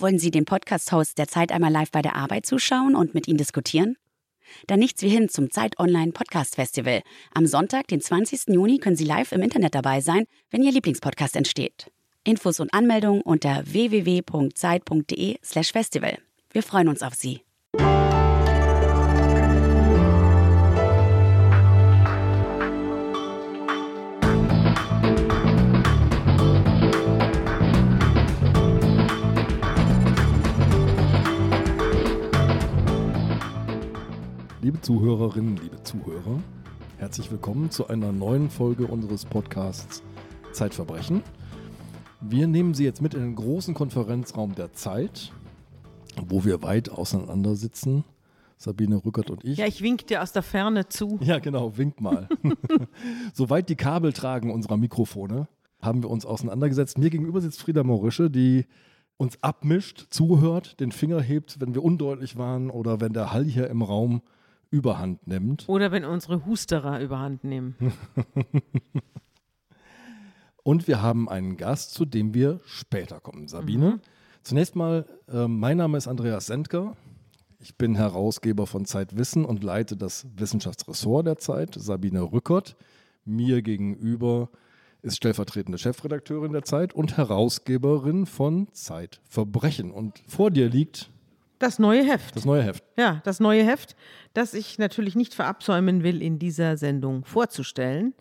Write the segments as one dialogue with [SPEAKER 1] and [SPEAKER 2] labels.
[SPEAKER 1] Wollen Sie dem Podcast-Host der Zeit einmal live bei der Arbeit zuschauen und mit Ihnen diskutieren? Dann nichts wie hin zum Zeit Online Podcast Festival. Am Sonntag, den 20. Juni, können Sie live im Internet dabei sein, wenn Ihr Lieblingspodcast entsteht. Infos und Anmeldungen unter www.zeit.de/festival. Wir freuen uns auf Sie.
[SPEAKER 2] Liebe Zuhörerinnen, liebe Zuhörer, herzlich willkommen zu einer neuen Folge unseres Podcasts Zeitverbrechen. Wir nehmen Sie jetzt mit in den großen Konferenzraum der Zeit, wo wir weit auseinander sitzen. Sabine Rückert und ich.
[SPEAKER 3] Ja, ich wink dir aus der Ferne zu.
[SPEAKER 2] Ja, genau, wink mal. Soweit die Kabel tragen unserer Mikrofone, haben wir uns auseinandergesetzt. Mir gegenüber sitzt Frieda Morische, die uns abmischt, zuhört, den Finger hebt, wenn wir undeutlich waren oder wenn der Hall hier im Raum überhand nimmt.
[SPEAKER 3] Oder wenn unsere Husterer überhand nehmen.
[SPEAKER 2] Und wir haben einen Gast, zu dem wir später kommen. Sabine. Mhm. Zunächst mal, äh, mein Name ist Andreas Sendker. Ich bin Herausgeber von Zeitwissen und leite das Wissenschaftsressort der Zeit. Sabine Rückert. Mir gegenüber ist stellvertretende Chefredakteurin der Zeit und Herausgeberin von Zeitverbrechen. Und vor dir liegt
[SPEAKER 3] das neue Heft.
[SPEAKER 2] Das neue Heft.
[SPEAKER 3] Ja, das neue Heft, das ich natürlich nicht verabsäumen will, in dieser Sendung vorzustellen.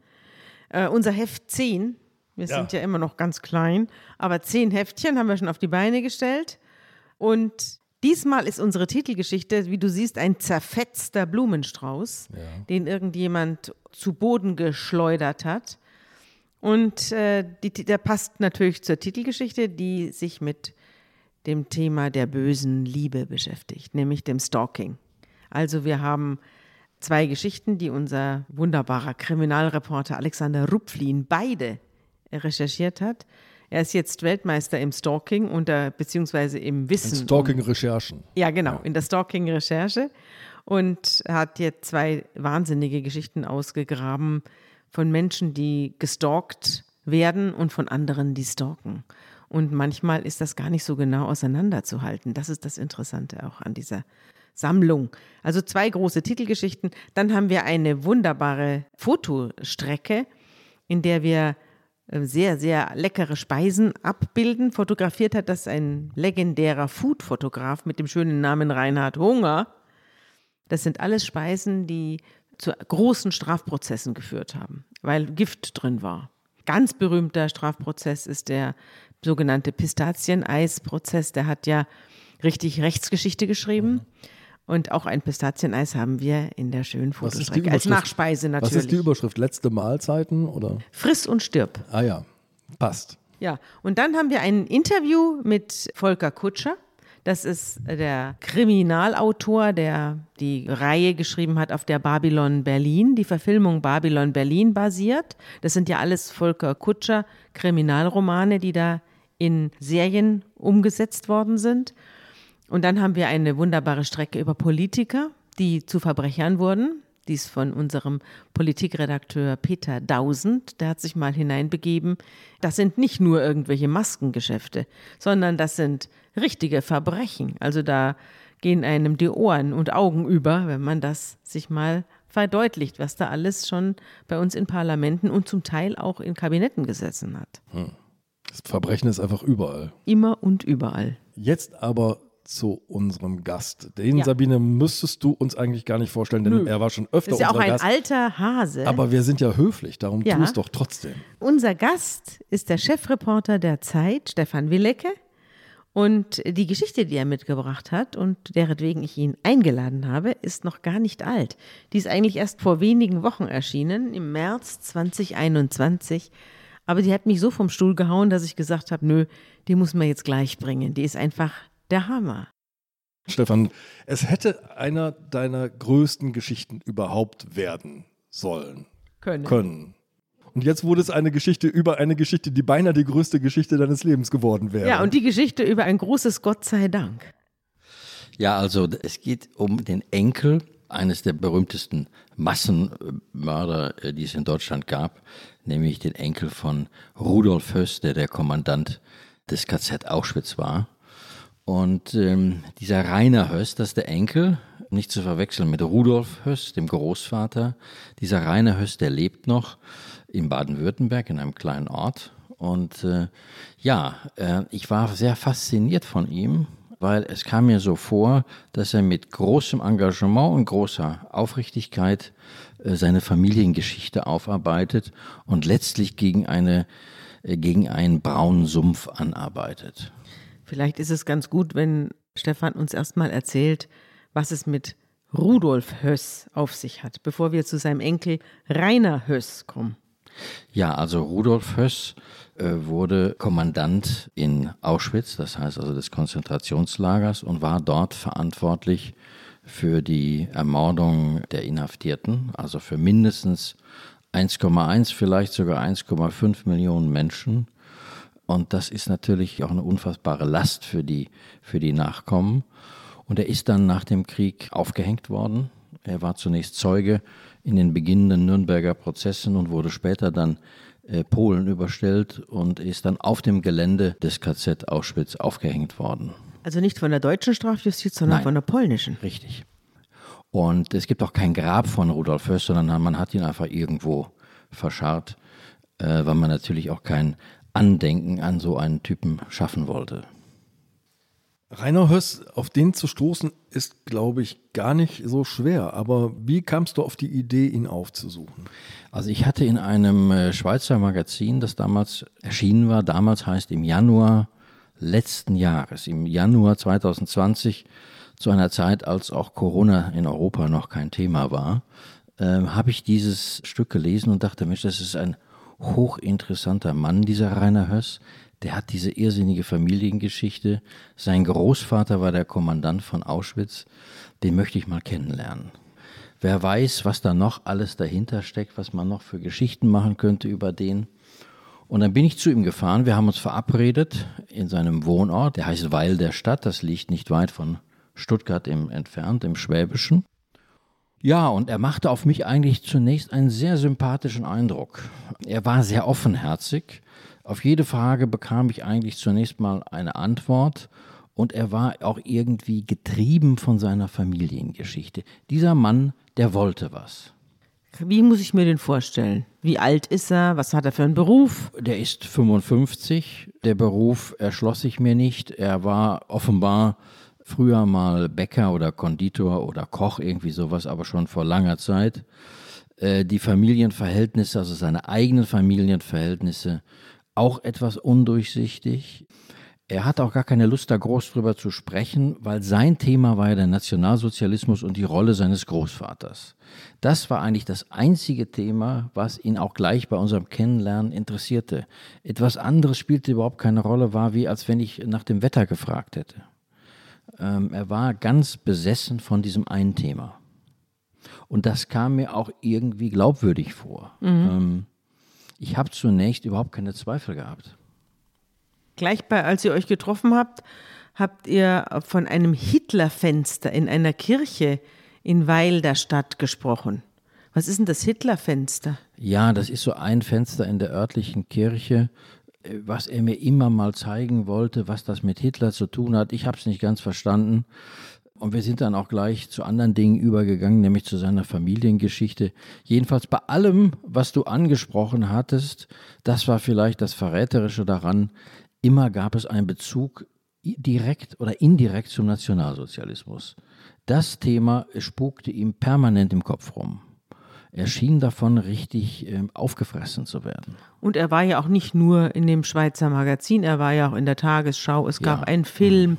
[SPEAKER 3] Äh, unser Heft 10, wir ja. sind ja immer noch ganz klein, aber 10 Heftchen haben wir schon auf die Beine gestellt. Und diesmal ist unsere Titelgeschichte, wie du siehst, ein zerfetzter Blumenstrauß, ja. den irgendjemand zu Boden geschleudert hat. Und äh, die, der passt natürlich zur Titelgeschichte, die sich mit dem Thema der bösen Liebe beschäftigt, nämlich dem Stalking. Also wir haben zwei Geschichten, die unser wunderbarer Kriminalreporter Alexander Rupflin beide recherchiert hat. Er ist jetzt Weltmeister im Stalking unter beziehungsweise im Wissen.
[SPEAKER 2] In Stalking-Recherchen.
[SPEAKER 3] Ja, genau, ja. in der Stalking-Recherche und hat jetzt zwei wahnsinnige Geschichten ausgegraben von Menschen, die gestalkt werden und von anderen, die stalken. Und manchmal ist das gar nicht so genau auseinanderzuhalten. Das ist das Interessante auch an dieser Sammlung. Also zwei große Titelgeschichten. Dann haben wir eine wunderbare Fotostrecke, in der wir äh, sehr, sehr leckere Speisen abbilden. Fotografiert hat das ein legendärer Food-Fotograf mit dem schönen Namen Reinhard Hunger. Das sind alles Speisen, die zu großen Strafprozessen geführt haben, weil Gift drin war. Ganz berühmter Strafprozess ist der sogenannte Pistazieneis-Prozess, der hat ja richtig Rechtsgeschichte geschrieben. Mhm. Und auch ein Pistazieneis haben wir in der schönen Fotostrecke als Nachspeise natürlich.
[SPEAKER 2] Was ist die Überschrift? Letzte Mahlzeiten oder?
[SPEAKER 3] Friss und stirb.
[SPEAKER 2] Ah ja, passt.
[SPEAKER 3] Ja, und dann haben wir ein Interview mit Volker Kutscher. Das ist der Kriminalautor, der die Reihe geschrieben hat, auf der Babylon Berlin, die Verfilmung Babylon Berlin basiert. Das sind ja alles Volker Kutscher Kriminalromane, die da in Serien umgesetzt worden sind. Und dann haben wir eine wunderbare Strecke über Politiker, die zu Verbrechern wurden. Dies von unserem Politikredakteur Peter Dausend. Der hat sich mal hineinbegeben. Das sind nicht nur irgendwelche Maskengeschäfte, sondern das sind richtige Verbrechen. Also da gehen einem die Ohren und Augen über, wenn man das sich mal verdeutlicht, was da alles schon bei uns in Parlamenten und zum Teil auch in Kabinetten gesessen hat. Hm.
[SPEAKER 2] Das Verbrechen ist einfach überall.
[SPEAKER 3] Immer und überall.
[SPEAKER 2] Jetzt aber zu unserem Gast. Den, ja. Sabine, müsstest du uns eigentlich gar nicht vorstellen, denn Nö. er war schon öfter
[SPEAKER 3] unser Gast.
[SPEAKER 2] Ist ja auch
[SPEAKER 3] ein Gast. alter Hase.
[SPEAKER 2] Aber wir sind ja höflich, darum ja. tu es doch trotzdem.
[SPEAKER 3] Unser Gast ist der Chefreporter der Zeit, Stefan Willecke. Und die Geschichte, die er mitgebracht hat und deretwegen ich ihn eingeladen habe, ist noch gar nicht alt. Die ist eigentlich erst vor wenigen Wochen erschienen, im März 2021. Aber die hat mich so vom Stuhl gehauen, dass ich gesagt habe, nö, die muss man jetzt gleich bringen. Die ist einfach der Hammer.
[SPEAKER 2] Stefan, es hätte einer deiner größten Geschichten überhaupt werden sollen.
[SPEAKER 3] Können.
[SPEAKER 2] Können. Und jetzt wurde es eine Geschichte über eine Geschichte, die beinahe die größte Geschichte deines Lebens geworden wäre.
[SPEAKER 3] Ja, und die Geschichte über ein großes Gott sei Dank.
[SPEAKER 4] Ja, also es geht um den Enkel eines der berühmtesten Massenmörder, äh, die es in Deutschland gab, nämlich den Enkel von Rudolf Höss, der der Kommandant des KZ Auschwitz war. Und ähm, dieser Rainer Höss, das ist der Enkel, nicht zu verwechseln mit Rudolf Höss, dem Großvater. Dieser Rainer Höss, der lebt noch in Baden-Württemberg in einem kleinen Ort. Und äh, ja, äh, ich war sehr fasziniert von ihm, weil es kam mir so vor, dass er mit großem Engagement und großer Aufrichtigkeit seine Familiengeschichte aufarbeitet und letztlich gegen eine äh, gegen einen braunen Sumpf anarbeitet.
[SPEAKER 3] Vielleicht ist es ganz gut, wenn Stefan uns erstmal erzählt, was es mit Rudolf Höss auf sich hat, bevor wir zu seinem Enkel Rainer Höss kommen.
[SPEAKER 4] Ja, also Rudolf Höss äh, wurde Kommandant in Auschwitz, das heißt also des Konzentrationslagers, und war dort verantwortlich für die Ermordung der Inhaftierten, also für mindestens 1,1, vielleicht sogar 1,5 Millionen Menschen. Und das ist natürlich auch eine unfassbare Last für die, für die Nachkommen. Und er ist dann nach dem Krieg aufgehängt worden. Er war zunächst Zeuge in den beginnenden Nürnberger Prozessen und wurde später dann äh, Polen überstellt und ist dann auf dem Gelände des KZ Auschwitz aufgehängt worden.
[SPEAKER 3] Also nicht von der deutschen Strafjustiz, sondern
[SPEAKER 4] Nein.
[SPEAKER 3] von der polnischen.
[SPEAKER 4] Richtig. Und es gibt auch kein Grab von Rudolf Höss, sondern man hat ihn einfach irgendwo verscharrt, äh, weil man natürlich auch kein Andenken an so einen Typen schaffen wollte.
[SPEAKER 2] Rainer Höss, auf den zu stoßen, ist, glaube ich, gar nicht so schwer. Aber wie kamst du auf die Idee, ihn aufzusuchen?
[SPEAKER 4] Also ich hatte in einem äh, Schweizer Magazin, das damals erschienen war, damals heißt im Januar letzten Jahres, im Januar 2020, zu einer Zeit, als auch Corona in Europa noch kein Thema war, äh, habe ich dieses Stück gelesen und dachte, Mensch, das ist ein hochinteressanter Mann, dieser Rainer Höss. Der hat diese irrsinnige Familiengeschichte. Sein Großvater war der Kommandant von Auschwitz. Den möchte ich mal kennenlernen. Wer weiß, was da noch alles dahinter steckt, was man noch für Geschichten machen könnte über den. Und dann bin ich zu ihm gefahren. Wir haben uns verabredet in seinem Wohnort. Der heißt Weil der Stadt. Das liegt nicht weit von Stuttgart im, entfernt, im Schwäbischen. Ja, und er machte auf mich eigentlich zunächst einen sehr sympathischen Eindruck. Er war sehr offenherzig. Auf jede Frage bekam ich eigentlich zunächst mal eine Antwort und er war auch irgendwie getrieben von seiner Familiengeschichte. Dieser Mann, der wollte was.
[SPEAKER 3] Wie muss ich mir den vorstellen? Wie alt ist er? Was hat er für einen Beruf?
[SPEAKER 4] Der ist 55. Der Beruf erschloss sich mir nicht. Er war offenbar früher mal Bäcker oder Konditor oder Koch, irgendwie sowas, aber schon vor langer Zeit. Äh, die Familienverhältnisse, also seine eigenen Familienverhältnisse, auch etwas undurchsichtig. Er hat auch gar keine Lust, da groß drüber zu sprechen, weil sein Thema war ja der Nationalsozialismus und die Rolle seines Großvaters. Das war eigentlich das einzige Thema, was ihn auch gleich bei unserem Kennenlernen interessierte. Etwas anderes spielte überhaupt keine Rolle, war wie als wenn ich nach dem Wetter gefragt hätte. Ähm, er war ganz besessen von diesem einen Thema. Und das kam mir auch irgendwie glaubwürdig vor. Mhm. Ähm, ich habe zunächst überhaupt keine Zweifel gehabt.
[SPEAKER 3] Gleich bei, als ihr euch getroffen habt, habt ihr von einem Hitlerfenster in einer Kirche in Weil der Stadt gesprochen. Was ist denn das Hitlerfenster?
[SPEAKER 4] Ja, das ist so ein Fenster in der örtlichen Kirche, äh, was er mir immer mal zeigen wollte, was das mit Hitler zu tun hat. Ich habe es nicht ganz verstanden. Und wir sind dann auch gleich zu anderen Dingen übergegangen, nämlich zu seiner Familiengeschichte. Jedenfalls bei allem, was du angesprochen hattest, das war vielleicht das Verräterische daran, immer gab es einen Bezug direkt oder indirekt zum Nationalsozialismus. Das Thema spukte ihm permanent im Kopf rum. Er schien davon richtig äh, aufgefressen zu werden.
[SPEAKER 3] Und er war ja auch nicht nur in dem Schweizer Magazin, er war ja auch in der Tagesschau. Es gab ja. einen Film.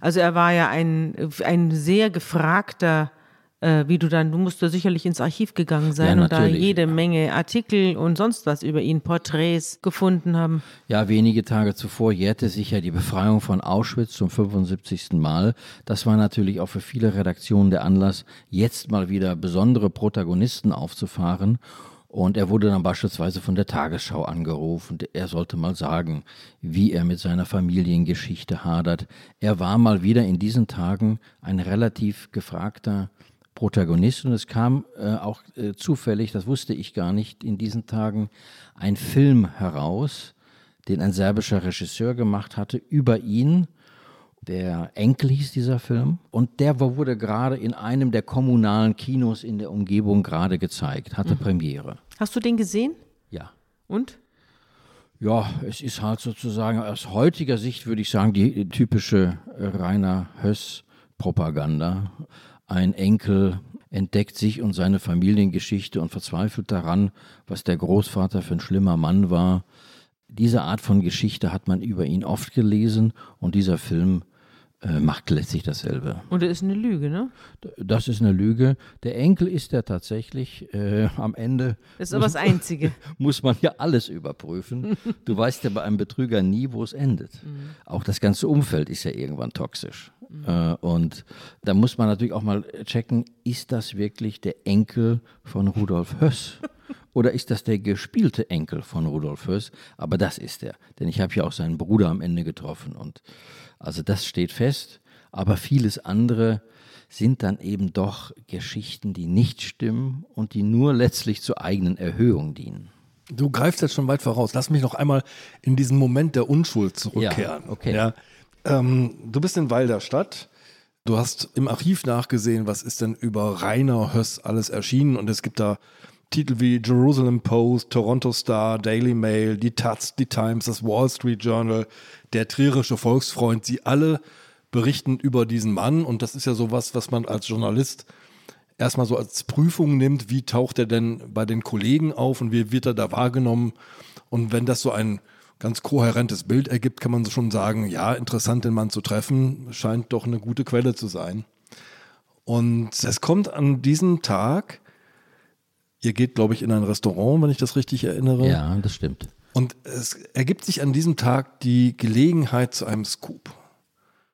[SPEAKER 3] Also er war ja ein, ein sehr gefragter äh, wie du dann, du musst da sicherlich ins Archiv gegangen sein ja, und da jede Menge Artikel und sonst was über ihn, Porträts gefunden haben.
[SPEAKER 4] Ja, wenige Tage zuvor jährte sich ja die Befreiung von Auschwitz zum 75. Mal. Das war natürlich auch für viele Redaktionen der Anlass, jetzt mal wieder besondere Protagonisten aufzufahren. Und er wurde dann beispielsweise von der Tagesschau angerufen. Er sollte mal sagen, wie er mit seiner Familiengeschichte hadert. Er war mal wieder in diesen Tagen ein relativ gefragter Protagonist und es kam äh, auch äh, zufällig, das wusste ich gar nicht, in diesen Tagen ein Film heraus, den ein serbischer Regisseur gemacht hatte über ihn Der Enkel hieß dieser Film und der wurde gerade in einem der kommunalen Kinos in der Umgebung gerade gezeigt, hatte Premiere.
[SPEAKER 3] Hast du den gesehen?
[SPEAKER 4] Ja.
[SPEAKER 3] Und?
[SPEAKER 4] Ja, es ist halt sozusagen aus heutiger Sicht würde ich sagen die typische Rainer Höss Propaganda. Ein Enkel entdeckt sich und seine Familiengeschichte und verzweifelt daran, was der Großvater für ein schlimmer Mann war. Diese Art von Geschichte hat man über ihn oft gelesen und dieser Film äh, macht letztlich dasselbe.
[SPEAKER 3] Und er ist eine Lüge, ne?
[SPEAKER 4] Das ist eine Lüge. Der Enkel ist ja tatsächlich äh, am Ende.
[SPEAKER 3] Das ist aber das Einzige.
[SPEAKER 4] Muss man ja alles überprüfen. Du weißt ja bei einem Betrüger nie, wo es endet. Mhm. Auch das ganze Umfeld ist ja irgendwann toxisch. Mhm. Äh, und da muss man natürlich auch mal checken, ist das wirklich der Enkel von Rudolf Höss? Oder ist das der gespielte Enkel von Rudolf Höss? Aber das ist er. Denn ich habe ja auch seinen Bruder am Ende getroffen. Und also das steht fest. Aber vieles andere sind dann eben doch Geschichten, die nicht stimmen und die nur letztlich zur eigenen Erhöhung dienen.
[SPEAKER 2] Du greifst jetzt schon weit voraus. Lass mich noch einmal in diesen Moment der Unschuld zurückkehren.
[SPEAKER 4] Ja, okay.
[SPEAKER 2] Ja, ähm, du bist in Walderstadt. Du hast im Archiv nachgesehen, was ist denn über Rainer Höss alles erschienen? Und es gibt da Titel wie Jerusalem Post, Toronto Star, Daily Mail, die Taz, die Times, das Wall Street Journal, der trierische Volksfreund, sie alle berichten über diesen Mann. Und das ist ja sowas, was man als Journalist erstmal so als Prüfung nimmt, wie taucht er denn bei den Kollegen auf und wie wird er da wahrgenommen? Und wenn das so ein ganz kohärentes Bild ergibt, kann man schon sagen, ja, interessant den Mann zu treffen, scheint doch eine gute Quelle zu sein. Und es kommt an diesem Tag Ihr geht, glaube ich, in ein Restaurant, wenn ich das richtig erinnere.
[SPEAKER 4] Ja, das stimmt.
[SPEAKER 2] Und es ergibt sich an diesem Tag die Gelegenheit zu einem Scoop.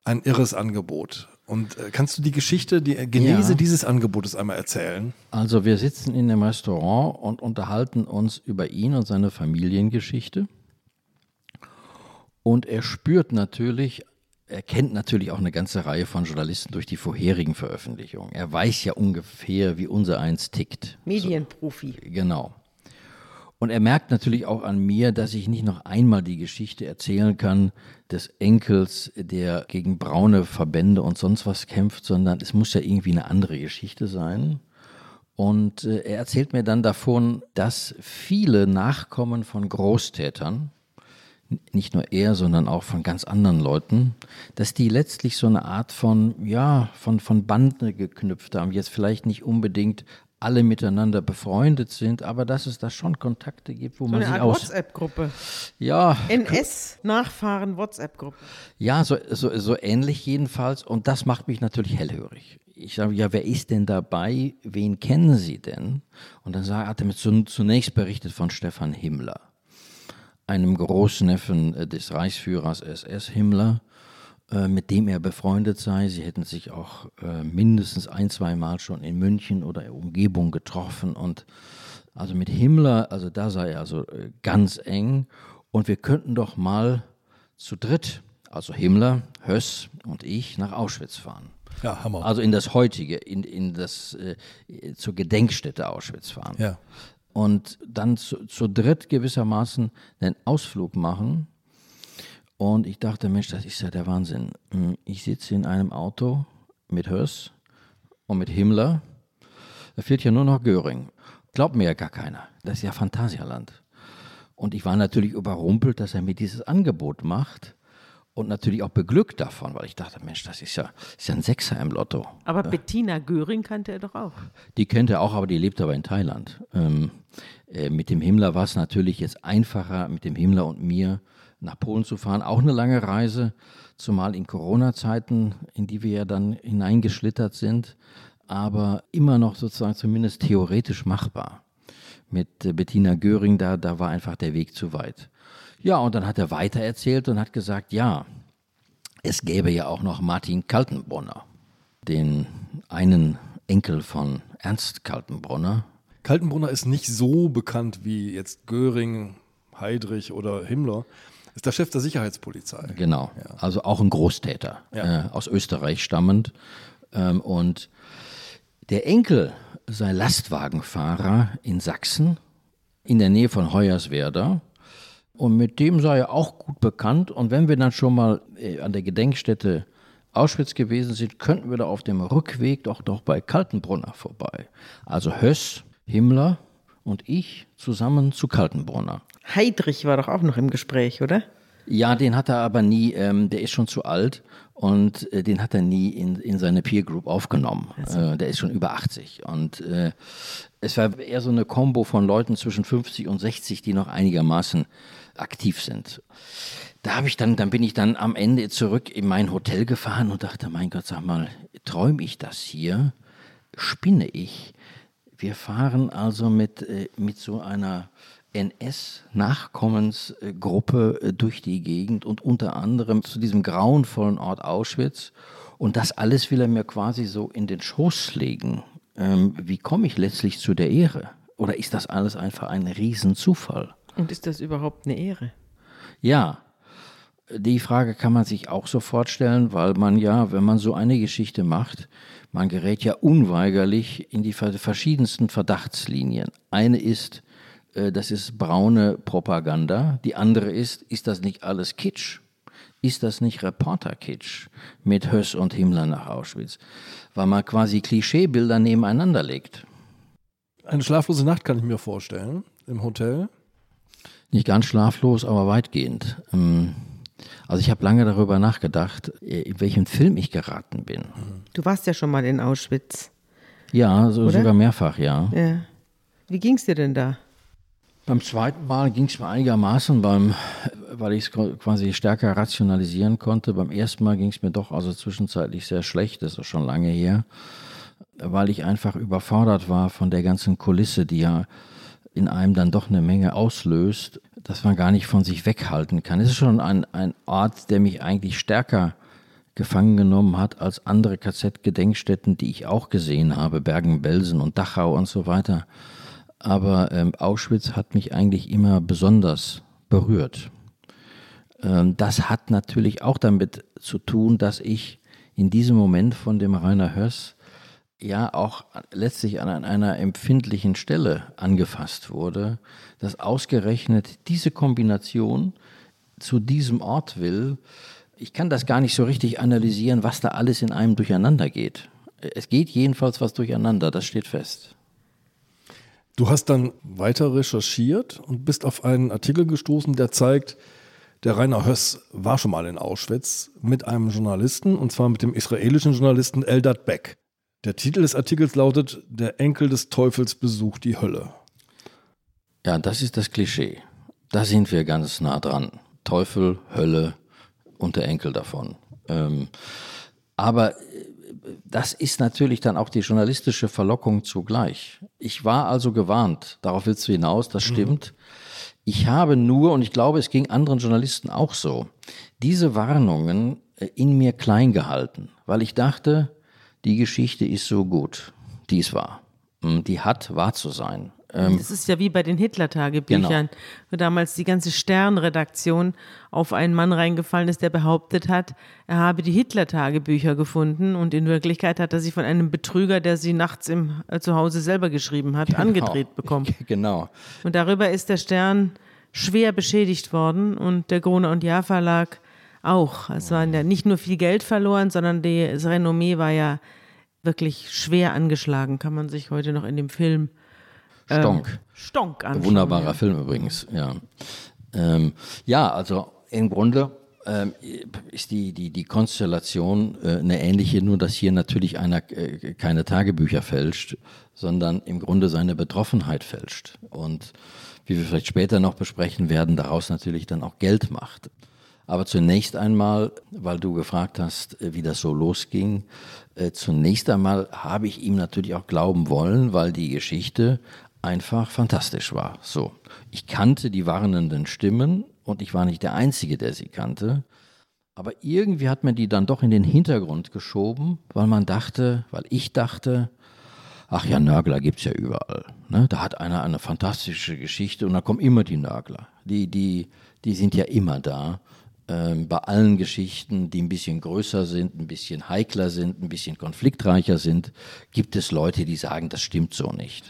[SPEAKER 2] Ein irres Angebot. Und äh, kannst du die Geschichte, die Genese ja. dieses Angebotes einmal erzählen?
[SPEAKER 4] Also wir sitzen in dem Restaurant und unterhalten uns über ihn und seine Familiengeschichte. Und er spürt natürlich er kennt natürlich auch eine ganze Reihe von Journalisten durch die vorherigen Veröffentlichungen. Er weiß ja ungefähr, wie unser eins tickt.
[SPEAKER 3] Medienprofi.
[SPEAKER 4] So, genau. Und er merkt natürlich auch an mir, dass ich nicht noch einmal die Geschichte erzählen kann des Enkels, der gegen braune Verbände und sonst was kämpft, sondern es muss ja irgendwie eine andere Geschichte sein. Und äh, er erzählt mir dann davon, dass viele Nachkommen von Großtätern, nicht nur er, sondern auch von ganz anderen Leuten, dass die letztlich so eine Art von, ja, von, von Bande geknüpft haben. Jetzt vielleicht nicht unbedingt alle miteinander befreundet sind, aber dass es da schon Kontakte gibt, wo
[SPEAKER 3] so
[SPEAKER 4] man
[SPEAKER 3] eine
[SPEAKER 4] sich
[SPEAKER 3] Art
[SPEAKER 4] aus
[SPEAKER 3] WhatsApp-Gruppe.
[SPEAKER 4] Ja.
[SPEAKER 3] NS-Nachfahren WhatsApp-Gruppe.
[SPEAKER 4] Ja, so, so, so ähnlich jedenfalls. Und das macht mich natürlich hellhörig. Ich sage, ja, wer ist denn dabei? Wen kennen Sie denn? Und dann sagt, hat er mir zunächst berichtet von Stefan Himmler einem Großneffen äh, des Reichsführers SS Himmler, äh, mit dem er befreundet sei. Sie hätten sich auch äh, mindestens ein, zwei Mal schon in München oder in Umgebung getroffen und also mit Himmler, also da sei er also ganz eng und wir könnten doch mal zu dritt, also Himmler, Höss und ich, nach Auschwitz fahren.
[SPEAKER 2] Ja, Hammer.
[SPEAKER 4] Also in das heutige, in, in das äh, zur Gedenkstätte Auschwitz fahren.
[SPEAKER 2] Ja
[SPEAKER 4] und dann zu, zu dritt gewissermaßen einen Ausflug machen. Und ich dachte, Mensch, das ist ja der Wahnsinn. Hm, ich sitze in einem Auto mit Hörs und mit Himmler. Da fehlt ja nur noch Göring. Glaubt mir ja gar keiner. Das ist ja Phantasialand. Und ich war natürlich überrumpelt, dass er mir dieses Angebot macht und natürlich auch beglückt davon, weil ich dachte, Mensch, das ist ja, ist ja ein Sechser im Lotto.
[SPEAKER 3] Aber ja. Bettina Göring kannte er doch auch.
[SPEAKER 4] Die kennt er auch, aber die lebt aber in Thailand. Ähm, äh, mit dem Himmler war es natürlich jetzt einfacher, mit dem Himmler und mir nach Polen zu fahren. Auch eine lange Reise, zumal in Corona-Zeiten, in die wir ja dann hineingeschlittert sind, aber immer noch sozusagen zumindest theoretisch machbar. Mit äh, Bettina Göring, da, da war einfach der Weg zu weit. Ja, und dann hat er weitererzählt und hat gesagt, ja, es gäbe ja auch noch Martin Kaltenbrunner, den einen Enkel von Ernst Kaltenbrunner.
[SPEAKER 2] Kaltenbrunner ist nicht so bekannt wie jetzt Göring, Heydrich oder Himmler. Ist der Chef der Sicherheitspolizei.
[SPEAKER 4] Genau, ja. also auch ein Großtäter, ja. äh, aus Österreich stammend. Ähm, und der Enkel sei Lastwagenfahrer in Sachsen, in der Nähe von Hoyerswerda. Und mit dem sei er auch gut bekannt. Und wenn wir dann schon mal äh, an der Gedenkstätte Auschwitz gewesen sind, könnten wir da auf dem Rückweg doch doch bei Kaltenbrunner vorbei. Also Höss, Himmler und ich zusammen zu Kaltenbrunner.
[SPEAKER 3] Heidrich war doch auch noch im Gespräch, oder?
[SPEAKER 4] Ja, den hat er aber nie, ähm, der ist schon zu alt und äh, den hat er nie in, in seine Peer Group aufgenommen. Äh, der ist schon über 80 und äh, es war eher so eine Kombo von Leuten zwischen 50 und 60, die noch einigermaßen aktiv sind. Da habe ich dann, dann bin ich dann am Ende zurück in mein Hotel gefahren und dachte, mein Gott, sag mal, träume ich das hier? Spinne ich? Wir fahren also mit, äh, mit so einer NS-Nachkommensgruppe äh, durch die Gegend und unter anderem zu diesem grauenvollen Ort Auschwitz. Und das alles will er mir quasi so in den Schoß legen. Ähm, wie komme ich letztlich zu der Ehre? Oder ist das alles einfach ein Riesenzufall?
[SPEAKER 3] Und ist das überhaupt eine Ehre?
[SPEAKER 4] Ja, die Frage kann man sich auch sofort stellen, weil man ja, wenn man so eine Geschichte macht, man gerät ja unweigerlich in die verschiedensten Verdachtslinien. Eine ist, äh, das ist braune Propaganda. Die andere ist, ist das nicht alles Kitsch? Ist das nicht Reporter-Kitsch mit Höss und Himmler nach Auschwitz? Weil man quasi Klischeebilder nebeneinander legt.
[SPEAKER 2] Eine schlaflose Nacht kann ich mir vorstellen im Hotel.
[SPEAKER 4] Nicht ganz schlaflos, aber weitgehend. Ähm, also ich habe lange darüber nachgedacht, in welchem Film ich geraten bin.
[SPEAKER 3] Du warst ja schon mal in Auschwitz.
[SPEAKER 4] Ja, so, sogar mehrfach, ja.
[SPEAKER 3] ja. Wie ging es dir denn da?
[SPEAKER 4] Beim zweiten Mal ging es mir einigermaßen, beim, weil ich es quasi stärker rationalisieren konnte. Beim ersten Mal ging es mir doch also zwischenzeitlich sehr schlecht, das ist schon lange her, weil ich einfach überfordert war von der ganzen Kulisse, die ja in einem dann doch eine Menge auslöst, dass man gar nicht von sich weghalten kann. Es ist schon ein, ein Ort, der mich eigentlich stärker gefangen genommen hat als andere KZ-Gedenkstätten, die ich auch gesehen habe, Bergen-Belsen und Dachau und so weiter. Aber ähm, Auschwitz hat mich eigentlich immer besonders berührt. Ähm, das hat natürlich auch damit zu tun, dass ich in diesem Moment von dem Rainer Höss ja auch letztlich an einer empfindlichen Stelle angefasst wurde, dass ausgerechnet diese Kombination zu diesem Ort will. Ich kann das gar nicht so richtig analysieren, was da alles in einem durcheinander geht. Es geht jedenfalls was durcheinander, das steht fest.
[SPEAKER 2] Du hast dann weiter recherchiert und bist auf einen Artikel gestoßen, der zeigt, der Rainer Höss war schon mal in Auschwitz mit einem Journalisten, und zwar mit dem israelischen Journalisten Eldad Beck. Der Titel des Artikels lautet Der Enkel des Teufels besucht die Hölle.
[SPEAKER 4] Ja, das ist das Klischee. Da sind wir ganz nah dran. Teufel, Hölle und der Enkel davon. Ähm, aber äh, das ist natürlich dann auch die journalistische Verlockung zugleich. Ich war also gewarnt, darauf willst du hinaus, das mhm. stimmt. Mhm. Ich habe nur, und ich glaube, es ging anderen Journalisten auch so, diese Warnungen äh, in mir klein gehalten, weil ich dachte, die Geschichte ist so gut, die es war. Hm, die hat wahr zu sein.
[SPEAKER 3] Ähm, das ist ja wie bei den Hitler-Tagebüchern, genau. wo damals die ganze Sternredaktion auf einen Mann reingefallen ist, der behauptet hat, er habe die Hitler-Tagebücher gefunden und in Wirklichkeit hat er sie von einem Betrüger, der sie nachts im äh, Zuhause selber geschrieben hat, genau. angedreht bekommen.
[SPEAKER 4] Genau.
[SPEAKER 3] Und darüber ist der Stern schwer beschädigt worden und der Krone und Jahr Verlag auch. Es war ja nicht nur viel Geld verloren, sondern das Renommee war ja wirklich schwer angeschlagen, kann man sich heute noch in dem Film
[SPEAKER 4] ähm, Stonk.
[SPEAKER 3] Stonk anschauen.
[SPEAKER 4] Wunderbarer ja. Film übrigens, ja. Ähm, ja, also im Grunde ähm, ist die, die, die Konstellation äh, eine ähnliche, nur dass hier natürlich einer äh, keine Tagebücher fälscht, sondern im Grunde seine Betroffenheit fälscht. Und wie wir vielleicht später noch besprechen werden, daraus natürlich dann auch Geld macht. Aber zunächst einmal, weil du gefragt hast, äh, wie das so losging, äh, zunächst einmal habe ich ihm natürlich auch glauben wollen, weil die Geschichte einfach fantastisch war. So, ich kannte die warnenden Stimmen und ich war nicht der Einzige, der sie kannte. Aber irgendwie hat man die dann doch in den Hintergrund geschoben, weil man dachte, weil ich dachte, ach ja, Nörgler gibt es ja überall. Ne? Da hat einer eine fantastische Geschichte und da kommen immer die Nörgler. Die, die, die sind ja immer da bei allen Geschichten, die ein bisschen größer sind, ein bisschen heikler sind, ein bisschen konfliktreicher sind, gibt es Leute, die sagen, das stimmt so nicht.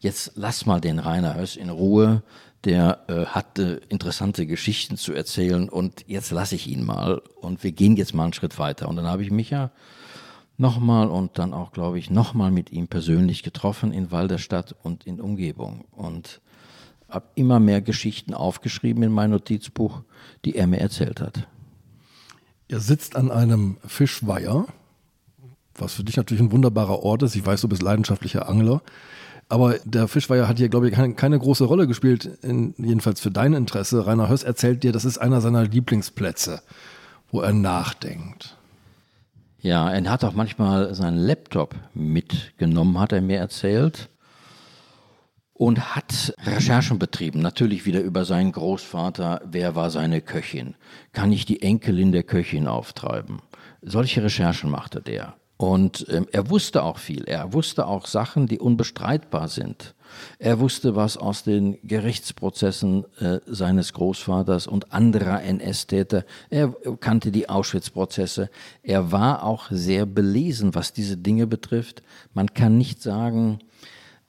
[SPEAKER 4] Jetzt lass mal den Rainer Höss in Ruhe. der äh, hatte interessante Geschichten zu erzählen und jetzt lasse ich ihn mal und wir gehen jetzt mal einen Schritt weiter. Und dann habe ich mich ja nochmal und dann auch, glaube ich, nochmal mit ihm persönlich getroffen in Walderstadt und in Umgebung und habe immer mehr Geschichten aufgeschrieben in mein Notizbuch, die er mir erzählt hat.
[SPEAKER 2] Er sitzt an einem Fischweiher, was für dich natürlich ein wunderbarer Ort ist. Ich weiß, du bist leidenschaftlicher Angler. Aber der Fischweiher hat hier, glaube ich, keine, keine große Rolle gespielt, in, jedenfalls für dein Interesse. Rainer Höss erzählt dir, das ist einer seiner Lieblingsplätze, wo er nachdenkt.
[SPEAKER 4] Ja, er hat auch manchmal seinen Laptop mitgenommen, hat er mir erzählt. Und hat Recherchen betrieben, natürlich wieder über seinen Großvater, wer war seine Köchin, kann ich die Enkelin der Köchin auftreiben. Solche Recherchen machte der. Und ähm, er wusste auch viel. Er wusste auch Sachen, die unbestreitbar sind. Er wusste was aus den Gerichtsprozessen äh, seines Großvaters und anderer NS-Täter. Er kannte die Auschwitz-Prozesse. Er war auch sehr belesen, was diese Dinge betrifft. Man kann nicht sagen,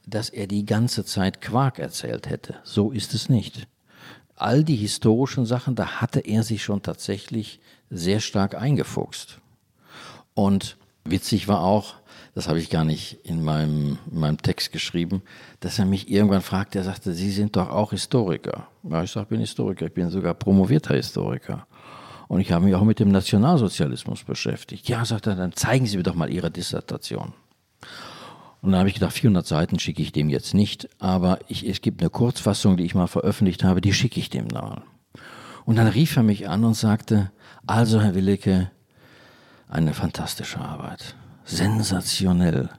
[SPEAKER 4] dass er die ganze Zeit Quark erzählt hätte. So ist es nicht. All die historischen Sachen, da hatte er sich schon tatsächlich sehr stark eingefuchst. Und Witzig war auch, das habe ich gar nicht in meinem, in meinem Text geschrieben, dass er mich irgendwann fragte, er sagte, Sie sind doch auch Historiker. Ja, ich sage, ich bin Historiker, ich bin sogar promovierter Historiker. Und ich habe mich auch mit dem Nationalsozialismus beschäftigt. Ja, sagt er, dann zeigen Sie mir doch mal Ihre Dissertation. Und dann habe ich gedacht, 400 Seiten schicke ich dem jetzt nicht, aber ich, es gibt eine Kurzfassung, die ich mal veröffentlicht habe, die schicke ich dem mal. Und dann rief er mich an und sagte, also Herr Willicke, eine fantastische Arbeit. Sensationell.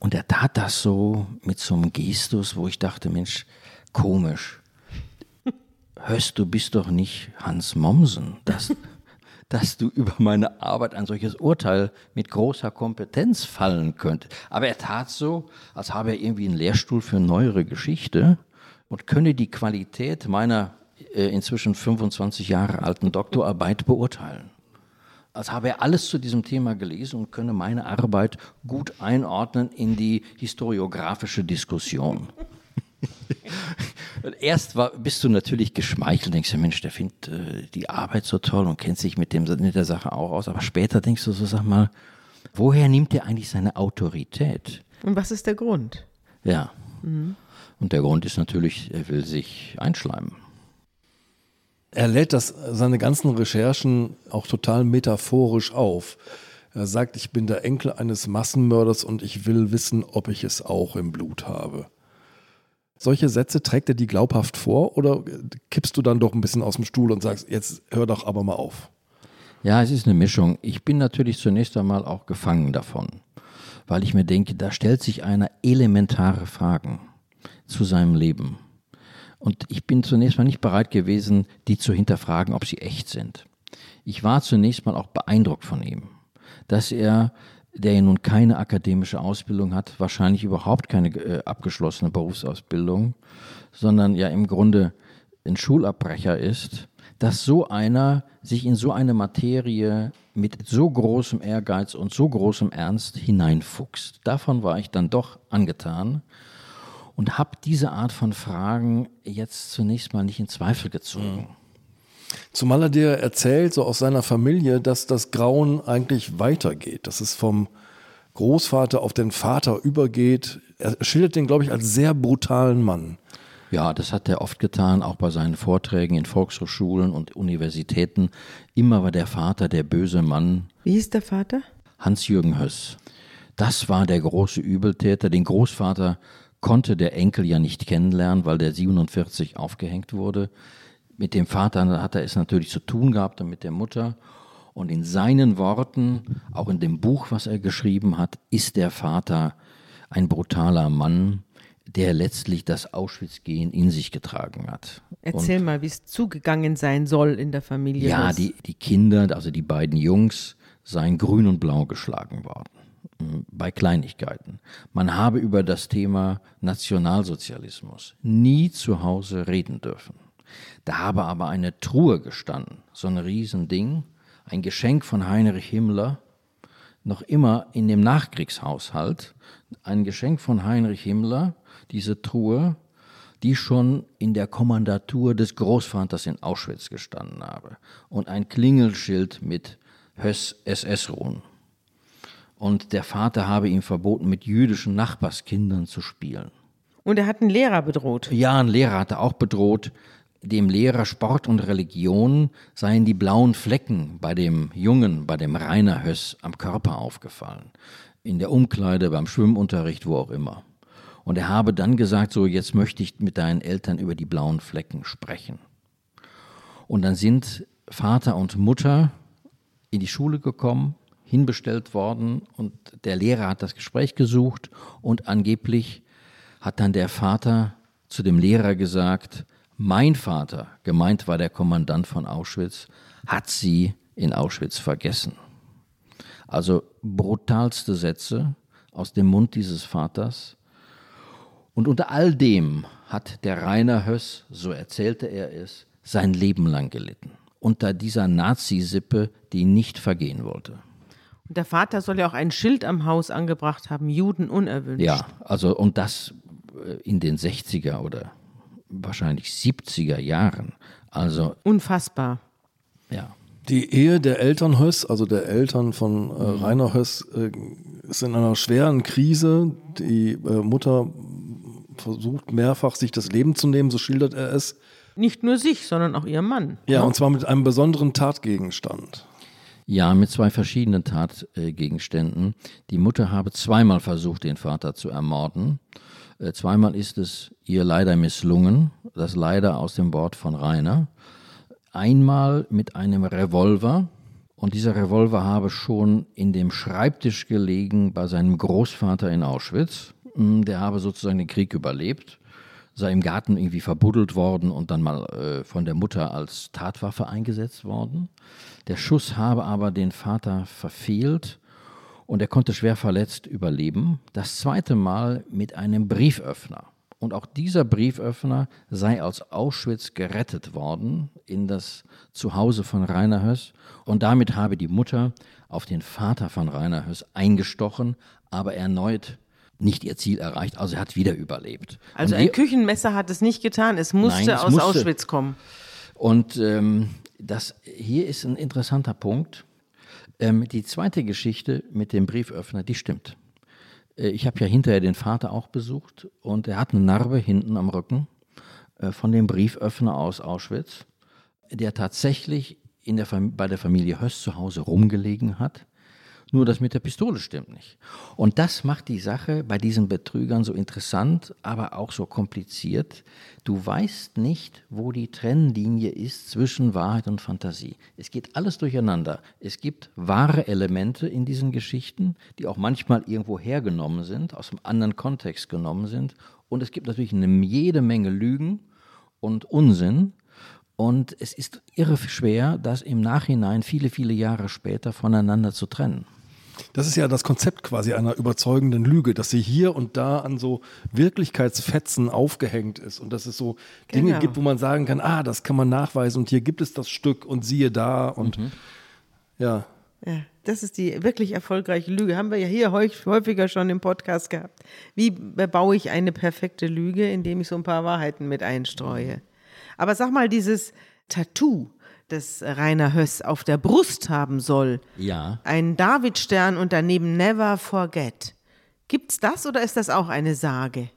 [SPEAKER 4] Und er tat das so mit so einem Gestus, wo ich dachte, Mensch, komisch. Hörst du, bist doch nicht Hans Mommsen, dass, dass du über meine Arbeit ein solches Urteil mit großer Kompetenz fallen könntest. Aber er tat so, als habe er irgendwie einen Lehrstuhl für neuere Geschichte und könne die Qualität meiner äh, inzwischen 25 Jahre alten Doktorarbeit beurteilen als habe er alles zu diesem Thema gelesen und könne meine Arbeit gut einordnen in die historiografische Diskussion. Erst war, bist du natürlich geschmeichelt, denkst du, Mensch, der findet äh, die Arbeit so toll und kennt sich mit, dem, mit der Sache auch aus. Aber später denkst du so, sag mal, woher nimmt er eigentlich seine Autorität?
[SPEAKER 3] Und was ist der Grund?
[SPEAKER 4] Ja. Mhm. Und der Grund ist natürlich, er will sich einschleimen.
[SPEAKER 2] Er lädt das, seine ganzen Recherchen auch total metaphorisch auf. Er sagt, ich bin der Enkel eines Massenmörders und ich will wissen, ob ich es auch im Blut habe. Solche Sätze trägt er die glaubhaft vor oder kippst du dann doch ein bisschen aus dem Stuhl und sagst, jetzt hör doch aber mal auf?
[SPEAKER 4] Ja, es ist eine Mischung. Ich bin natürlich zunächst einmal auch gefangen davon, weil ich mir denke, da stellt sich einer elementare Fragen zu seinem Leben. Und ich bin zunächst mal nicht bereit gewesen, die zu hinterfragen, ob sie echt sind. Ich war zunächst mal auch beeindruckt von ihm, dass er, der ja nun keine akademische Ausbildung hat, wahrscheinlich überhaupt keine äh, abgeschlossene Berufsausbildung, sondern ja im Grunde ein Schulabbrecher ist, dass so einer sich in so eine Materie mit so großem Ehrgeiz und so großem Ernst hineinfuchst. Davon war ich dann doch angetan und habe diese Art von Fragen jetzt zunächst mal nicht in Zweifel gezogen.
[SPEAKER 2] Zumal er dir erzählt, so aus seiner Familie, dass das Grauen eigentlich weitergeht, dass es vom Großvater auf den Vater übergeht. Er schildert den, glaube ich, als sehr brutalen Mann.
[SPEAKER 4] Ja, das hat er oft getan, auch bei seinen Vorträgen in Volkshochschulen und Universitäten. Immer war der Vater der böse Mann.
[SPEAKER 3] Wie hieß der Vater?
[SPEAKER 4] Hans-Jürgen Höss. Das war der große Übeltäter. Den Großvater konnte der Enkel ja nicht kennenlernen, weil der 47 aufgehängt wurde. Mit dem Vater hat er es natürlich zu tun gehabt und mit der Mutter. Und in seinen Worten, auch in dem Buch, was er geschrieben hat, ist der Vater ein brutaler Mann, der letztlich das Auschwitz-Gehen in sich getragen hat.
[SPEAKER 3] Erzähl und, mal, wie es zugegangen sein soll in der Familie.
[SPEAKER 4] Ja, die, die Kinder, also die beiden Jungs, seien grün und blau geschlagen worden bei Kleinigkeiten. Man habe über das Thema Nationalsozialismus nie zu Hause reden dürfen. Da habe aber eine Truhe gestanden, so ein Riesending, ein Geschenk von Heinrich Himmler, noch immer in dem Nachkriegshaushalt, ein Geschenk von Heinrich Himmler, diese Truhe, die schon in der Kommandatur des Großvaters in Auschwitz gestanden habe und ein Klingelschild mit Höss SS-Ruhen. Und der Vater habe ihm verboten, mit jüdischen Nachbarskindern zu spielen.
[SPEAKER 3] Und er hat einen Lehrer bedroht.
[SPEAKER 4] Ja, ein Lehrer hatte auch bedroht, dem Lehrer Sport und Religion seien die blauen Flecken bei dem Jungen, bei dem Rainer Höss am Körper aufgefallen. In der Umkleide, beim Schwimmunterricht, wo auch immer. Und er habe dann gesagt, so jetzt möchte ich mit deinen Eltern über die blauen Flecken sprechen. Und dann sind Vater und Mutter in die Schule gekommen, hinbestellt worden und der Lehrer hat das Gespräch gesucht und angeblich hat dann der Vater zu dem Lehrer gesagt, mein Vater, gemeint war der Kommandant von Auschwitz, hat sie in Auschwitz vergessen. Also brutalste Sätze aus dem Mund dieses Vaters. Und unter all dem hat der Rainer Höss, so erzählte er es, sein Leben lang gelitten. Unter dieser Nazi-Sippe, die nicht vergehen wollte.
[SPEAKER 3] Und der Vater soll ja auch ein Schild am Haus angebracht haben, Juden unerwünscht.
[SPEAKER 4] Ja, also und das äh, in den 60er oder wahrscheinlich 70er Jahren. Also
[SPEAKER 3] unfassbar.
[SPEAKER 4] Ja.
[SPEAKER 2] Die Ehe der Eltern Höss, also der Eltern von äh, Rainer Höss, äh, ist in einer schweren Krise. Die äh, Mutter versucht mehrfach, sich das Leben zu nehmen, so schildert er es.
[SPEAKER 3] Nicht nur sich, sondern auch ihr Mann.
[SPEAKER 2] Ja, und zwar mit einem besonderen Tatgegenstand.
[SPEAKER 4] Ja, mit zwei verschiedenen Tatgegenständen. Die Mutter habe zweimal versucht, den Vater zu ermorden. Äh, zweimal ist es ihr leider misslungen, das leider aus dem Wort von Rainer. Einmal mit einem Revolver, und dieser Revolver habe schon in dem Schreibtisch gelegen bei seinem Großvater in Auschwitz. Hm, der habe sozusagen den Krieg überlebt, sei im Garten irgendwie verbuddelt worden und dann mal äh, von der Mutter als Tatwaffe eingesetzt worden. Der Schuss habe aber den Vater verfehlt und er konnte schwer verletzt überleben. Das zweite Mal mit einem Brieföffner. Und auch dieser Brieföffner sei aus Auschwitz gerettet worden in das Zuhause von Rainer Höss. Und damit habe die Mutter auf den Vater von Rainer Höss eingestochen, aber erneut nicht ihr Ziel erreicht. Also er hat wieder überlebt.
[SPEAKER 3] Also ein Küchenmesser hat es nicht getan, es musste
[SPEAKER 4] Nein, es
[SPEAKER 3] aus
[SPEAKER 4] musste.
[SPEAKER 3] Auschwitz kommen.
[SPEAKER 4] Und ähm, das hier ist ein interessanter Punkt. Ähm, die zweite Geschichte mit dem Brieföffner, die stimmt. Äh, ich habe ja hinterher den Vater auch besucht und er hat eine Narbe hinten am Rücken äh, von dem Brieföffner aus Auschwitz, der tatsächlich in der bei der Familie Höss zu Hause rumgelegen hat. Nur das mit der Pistole stimmt nicht. Und das macht die Sache bei diesen Betrügern so interessant, aber auch so kompliziert. Du weißt nicht, wo die Trennlinie ist zwischen Wahrheit und Fantasie. Es geht alles durcheinander. Es gibt wahre Elemente in diesen Geschichten, die auch manchmal irgendwo hergenommen sind, aus einem anderen Kontext genommen sind. Und es gibt natürlich eine jede Menge Lügen und Unsinn. Und es ist irre schwer, das im Nachhinein viele, viele Jahre später voneinander zu trennen.
[SPEAKER 2] Das ist ja das Konzept quasi einer überzeugenden Lüge, dass sie hier und da an so Wirklichkeitsfetzen aufgehängt ist und dass es so Dinge
[SPEAKER 3] Genau.
[SPEAKER 2] gibt, wo man sagen kann, ah, das kann man nachweisen und hier gibt es das Stück und siehe da und ja.
[SPEAKER 3] Ja, das ist die wirklich erfolgreiche Lüge. Haben wir ja hier häufig- häufiger schon im Podcast gehabt. Wie baue ich eine perfekte Lüge, indem ich so ein paar Wahrheiten mit einstreue? Aber sag mal, dieses Tattoo, das Rainer Höss auf der Brust haben soll,
[SPEAKER 4] Ja.
[SPEAKER 3] ein Davidstern und daneben Never Forget. Gibt's das oder ist das auch eine Sage?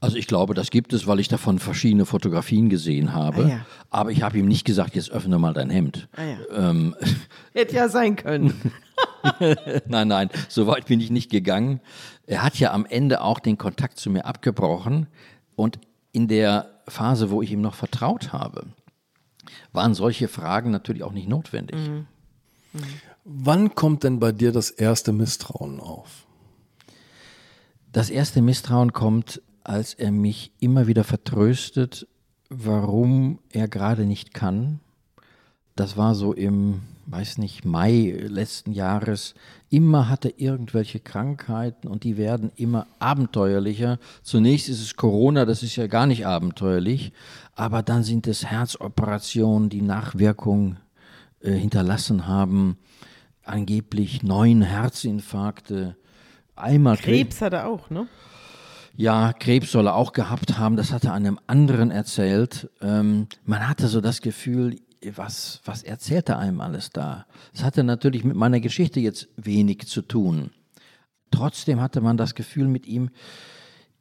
[SPEAKER 4] Also ich glaube, das gibt es, weil ich davon verschiedene Fotografien gesehen habe.
[SPEAKER 3] Ah, ja.
[SPEAKER 4] Aber ich habe ihm nicht gesagt, jetzt öffne mal dein Hemd.
[SPEAKER 3] Ah, ja.
[SPEAKER 4] Ähm,
[SPEAKER 3] Hätte ja sein können.
[SPEAKER 4] nein, nein, so weit bin ich nicht gegangen. Er hat ja am Ende auch den Kontakt zu mir abgebrochen. Und in der Phase, wo ich ihm noch vertraut habe, waren solche Fragen natürlich auch nicht notwendig.
[SPEAKER 2] Wann kommt denn bei dir das erste Misstrauen auf?
[SPEAKER 4] Das erste Misstrauen kommt, als er mich immer wieder vertröstet, warum er gerade nicht kann. Das war so im, weiß nicht, Mai letzten Jahres. Immer hat er irgendwelche Krankheiten und die werden immer abenteuerlicher. Zunächst ist es Corona, das ist ja gar nicht abenteuerlich, aber dann sind es Herzoperationen, die Nachwirkungen äh, hinterlassen haben. Angeblich neun Herzinfarkte. Einmal
[SPEAKER 3] Krebs hat er auch, ne?
[SPEAKER 4] Ja, Krebs soll er auch gehabt haben. Das hat er einem anderen erzählt. Ähm, man hatte so das Gefühl, was, was erzählt er einem alles da? Das hatte natürlich mit meiner Geschichte jetzt wenig zu tun. Trotzdem hatte man das Gefühl mit ihm,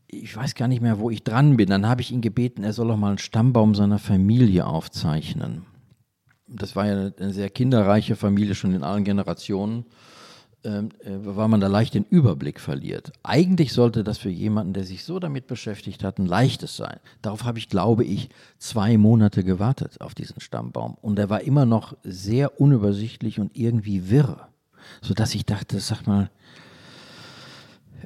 [SPEAKER 4] ich weiß gar nicht mehr, wo ich dran bin. Dann habe ich ihn gebeten, er soll doch mal einen Stammbaum seiner Familie aufzeichnen. Das war ja eine sehr kinderreiche Familie, schon in allen Generationen, ähm, äh, weil man da leicht den Überblick verliert. Eigentlich sollte das für jemanden, der sich so damit beschäftigt hat, ein leichtes sein. Darauf habe ich, glaube ich, zwei Monate gewartet auf diesen Stammbaum. Und er war immer noch sehr unübersichtlich und irgendwie wirr, sodass ich dachte, sag mal,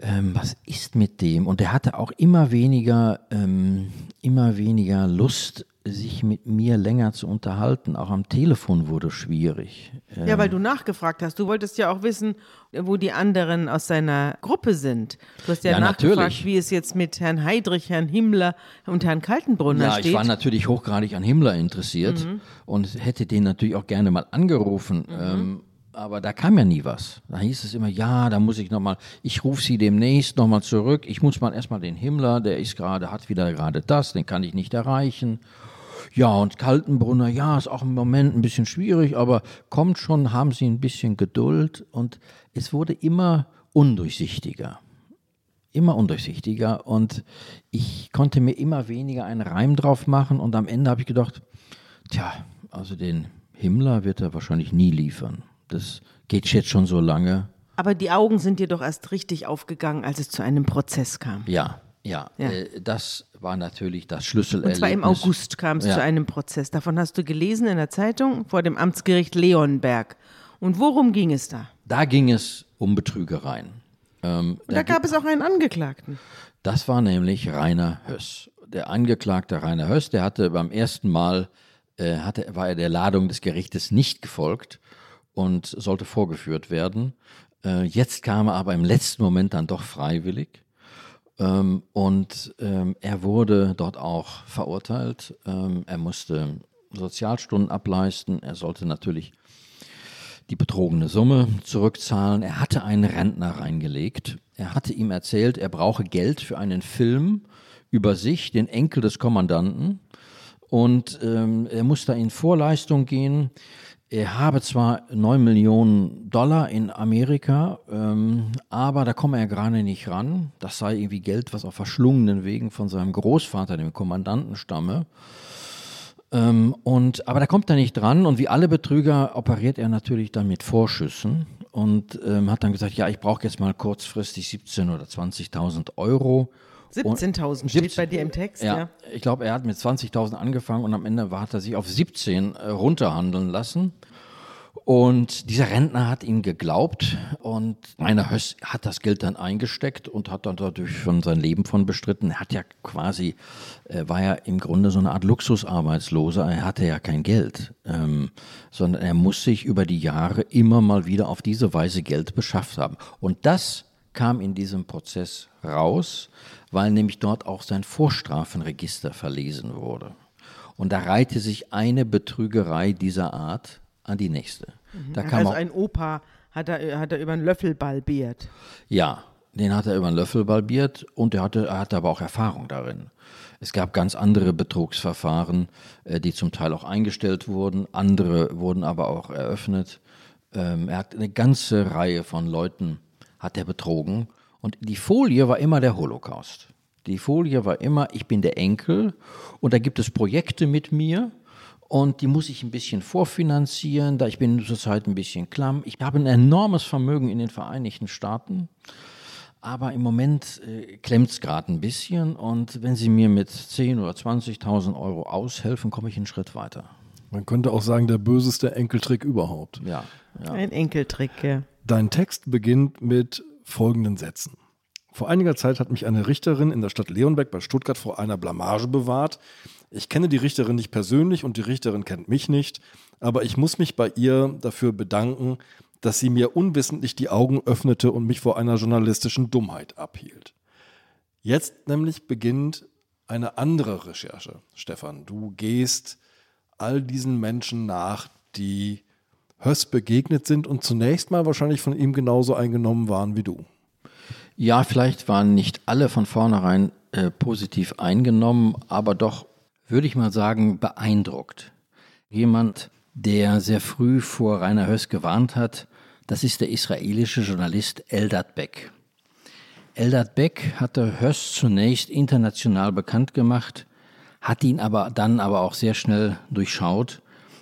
[SPEAKER 4] ähm, was ist mit dem? Und er hatte auch immer weniger, ähm, immer weniger Lust, sich mit mir länger zu unterhalten. Auch am Telefon wurde schwierig.
[SPEAKER 3] Ähm ja, weil du nachgefragt hast. Du wolltest ja auch wissen, wo die anderen aus seiner Gruppe sind. Du hast ja, ja nachgefragt, natürlich. wie es jetzt mit Herrn Heydrich, Herrn Himmler und Herrn Kaltenbrunner
[SPEAKER 4] ja,
[SPEAKER 3] steht.
[SPEAKER 4] Ja, ich war natürlich hochgradig an Himmler interessiert mhm. und hätte den natürlich auch gerne mal angerufen. Mhm. Ähm, aber da kam ja nie was. Da hieß es immer, ja, da muss ich nochmal, ich rufe sie demnächst nochmal zurück. Ich muss mal erstmal den Himmler, der ist gerade, hat wieder gerade das, den kann ich nicht erreichen. Ja, und Kaltenbrunner, ja, ist auch im Moment ein bisschen schwierig, aber kommt schon, haben Sie ein bisschen Geduld. Und es wurde immer undurchsichtiger. Immer undurchsichtiger. Und ich konnte mir immer weniger einen Reim drauf machen. Und am Ende habe ich gedacht, tja, also den Himmler wird er wahrscheinlich nie liefern. Das geht jetzt schon so lange.
[SPEAKER 3] Aber die Augen sind dir doch erst richtig aufgegangen, als es zu einem Prozess kam.
[SPEAKER 4] Ja, ja. ja. Äh, das war natürlich das Schlüsselerlebnis.
[SPEAKER 3] Und zwar im August kam es ja. zu einem Prozess. Davon hast du gelesen in der Zeitung vor dem Amtsgericht Leonberg. Und worum ging es da?
[SPEAKER 4] Da ging es um Betrügereien.
[SPEAKER 3] Ähm, da, da gab es auch einen Angeklagten.
[SPEAKER 4] Das war nämlich Rainer Höss. Der Angeklagte Rainer Höss, der hatte beim ersten Mal, äh, hatte, war er der Ladung des Gerichtes nicht gefolgt und sollte vorgeführt werden. Äh, jetzt kam er aber im letzten Moment dann doch freiwillig. Ähm, und ähm, er wurde dort auch verurteilt. Ähm, er musste Sozialstunden ableisten. Er sollte natürlich die betrogene Summe zurückzahlen. Er hatte einen Rentner reingelegt. Er hatte ihm erzählt, er brauche Geld für einen Film über sich, den Enkel des Kommandanten. Und ähm, er musste in Vorleistung gehen. Er habe zwar 9 Millionen Dollar in Amerika, ähm, aber da komme er gerade nicht ran. Das sei irgendwie Geld, was auf verschlungenen Wegen von seinem Großvater, dem Kommandanten, stamme. Ähm, und, aber da kommt er nicht dran und wie alle Betrüger operiert er natürlich dann mit Vorschüssen und ähm, hat dann gesagt, ja, ich brauche jetzt mal kurzfristig 17.000 oder 20.000 Euro
[SPEAKER 3] 17.000 steht bei dir im Text,
[SPEAKER 4] ja. ja. Ich glaube, er hat mit 20.000 angefangen und am Ende hat er sich auf 17 äh, runterhandeln lassen. Und dieser Rentner hat ihm geglaubt und Rainer Höss hat das Geld dann eingesteckt und hat dann dadurch schon sein Leben von bestritten. Er hat ja quasi, äh, war ja im Grunde so eine Art Luxusarbeitsloser. Er hatte ja kein Geld, ähm, sondern er muss sich über die Jahre immer mal wieder auf diese Weise Geld beschafft haben. Und das kam in diesem Prozess raus, weil nämlich dort auch sein Vorstrafenregister verlesen wurde. Und da reihte sich eine Betrügerei dieser Art an die nächste.
[SPEAKER 3] Mhm. also ein Opa hat er, hat er über einen Löffel balbiert.
[SPEAKER 4] Ja, den hat er über einen Löffel balbiert und er hatte, er hatte aber auch Erfahrung darin. Es gab ganz andere Betrugsverfahren, äh, die zum Teil auch eingestellt wurden, andere wurden aber auch eröffnet. Ähm, er hat eine ganze Reihe von Leuten hat er betrogen. Und die Folie war immer der Holocaust. Die Folie war immer, ich bin der Enkel und da gibt es Projekte mit mir und die muss ich ein bisschen vorfinanzieren, da ich bin zurzeit ein bisschen klamm. Ich habe ein enormes Vermögen in den Vereinigten Staaten, aber im Moment äh, klemmt es gerade ein bisschen und wenn Sie mir mit 10.000 oder 20.000 Euro aushelfen, komme ich einen Schritt weiter.
[SPEAKER 2] Man könnte auch sagen, der böseste Enkeltrick überhaupt.
[SPEAKER 4] Ja. ja.
[SPEAKER 3] Ein Enkeltrick, ja.
[SPEAKER 2] Dein Text beginnt mit folgenden Sätzen. Vor einiger Zeit hat mich eine Richterin in der Stadt Leonberg bei Stuttgart vor einer Blamage bewahrt. Ich kenne die Richterin nicht persönlich und die Richterin kennt mich nicht, aber ich muss mich bei ihr dafür bedanken, dass sie mir unwissentlich die Augen öffnete und mich vor einer journalistischen Dummheit abhielt. Jetzt nämlich beginnt eine andere Recherche, Stefan. Du gehst all diesen Menschen nach, die Höss begegnet sind und zunächst mal wahrscheinlich von ihm genauso eingenommen waren wie du.
[SPEAKER 4] Ja, vielleicht waren nicht alle von vornherein äh, positiv eingenommen, aber doch, würde ich mal sagen, beeindruckt. Jemand, der sehr früh vor Rainer Höss gewarnt hat, das ist der israelische Journalist Eldad Beck. Eldad Beck hatte Höss zunächst international bekannt gemacht, hat ihn aber dann aber auch sehr schnell durchschaut.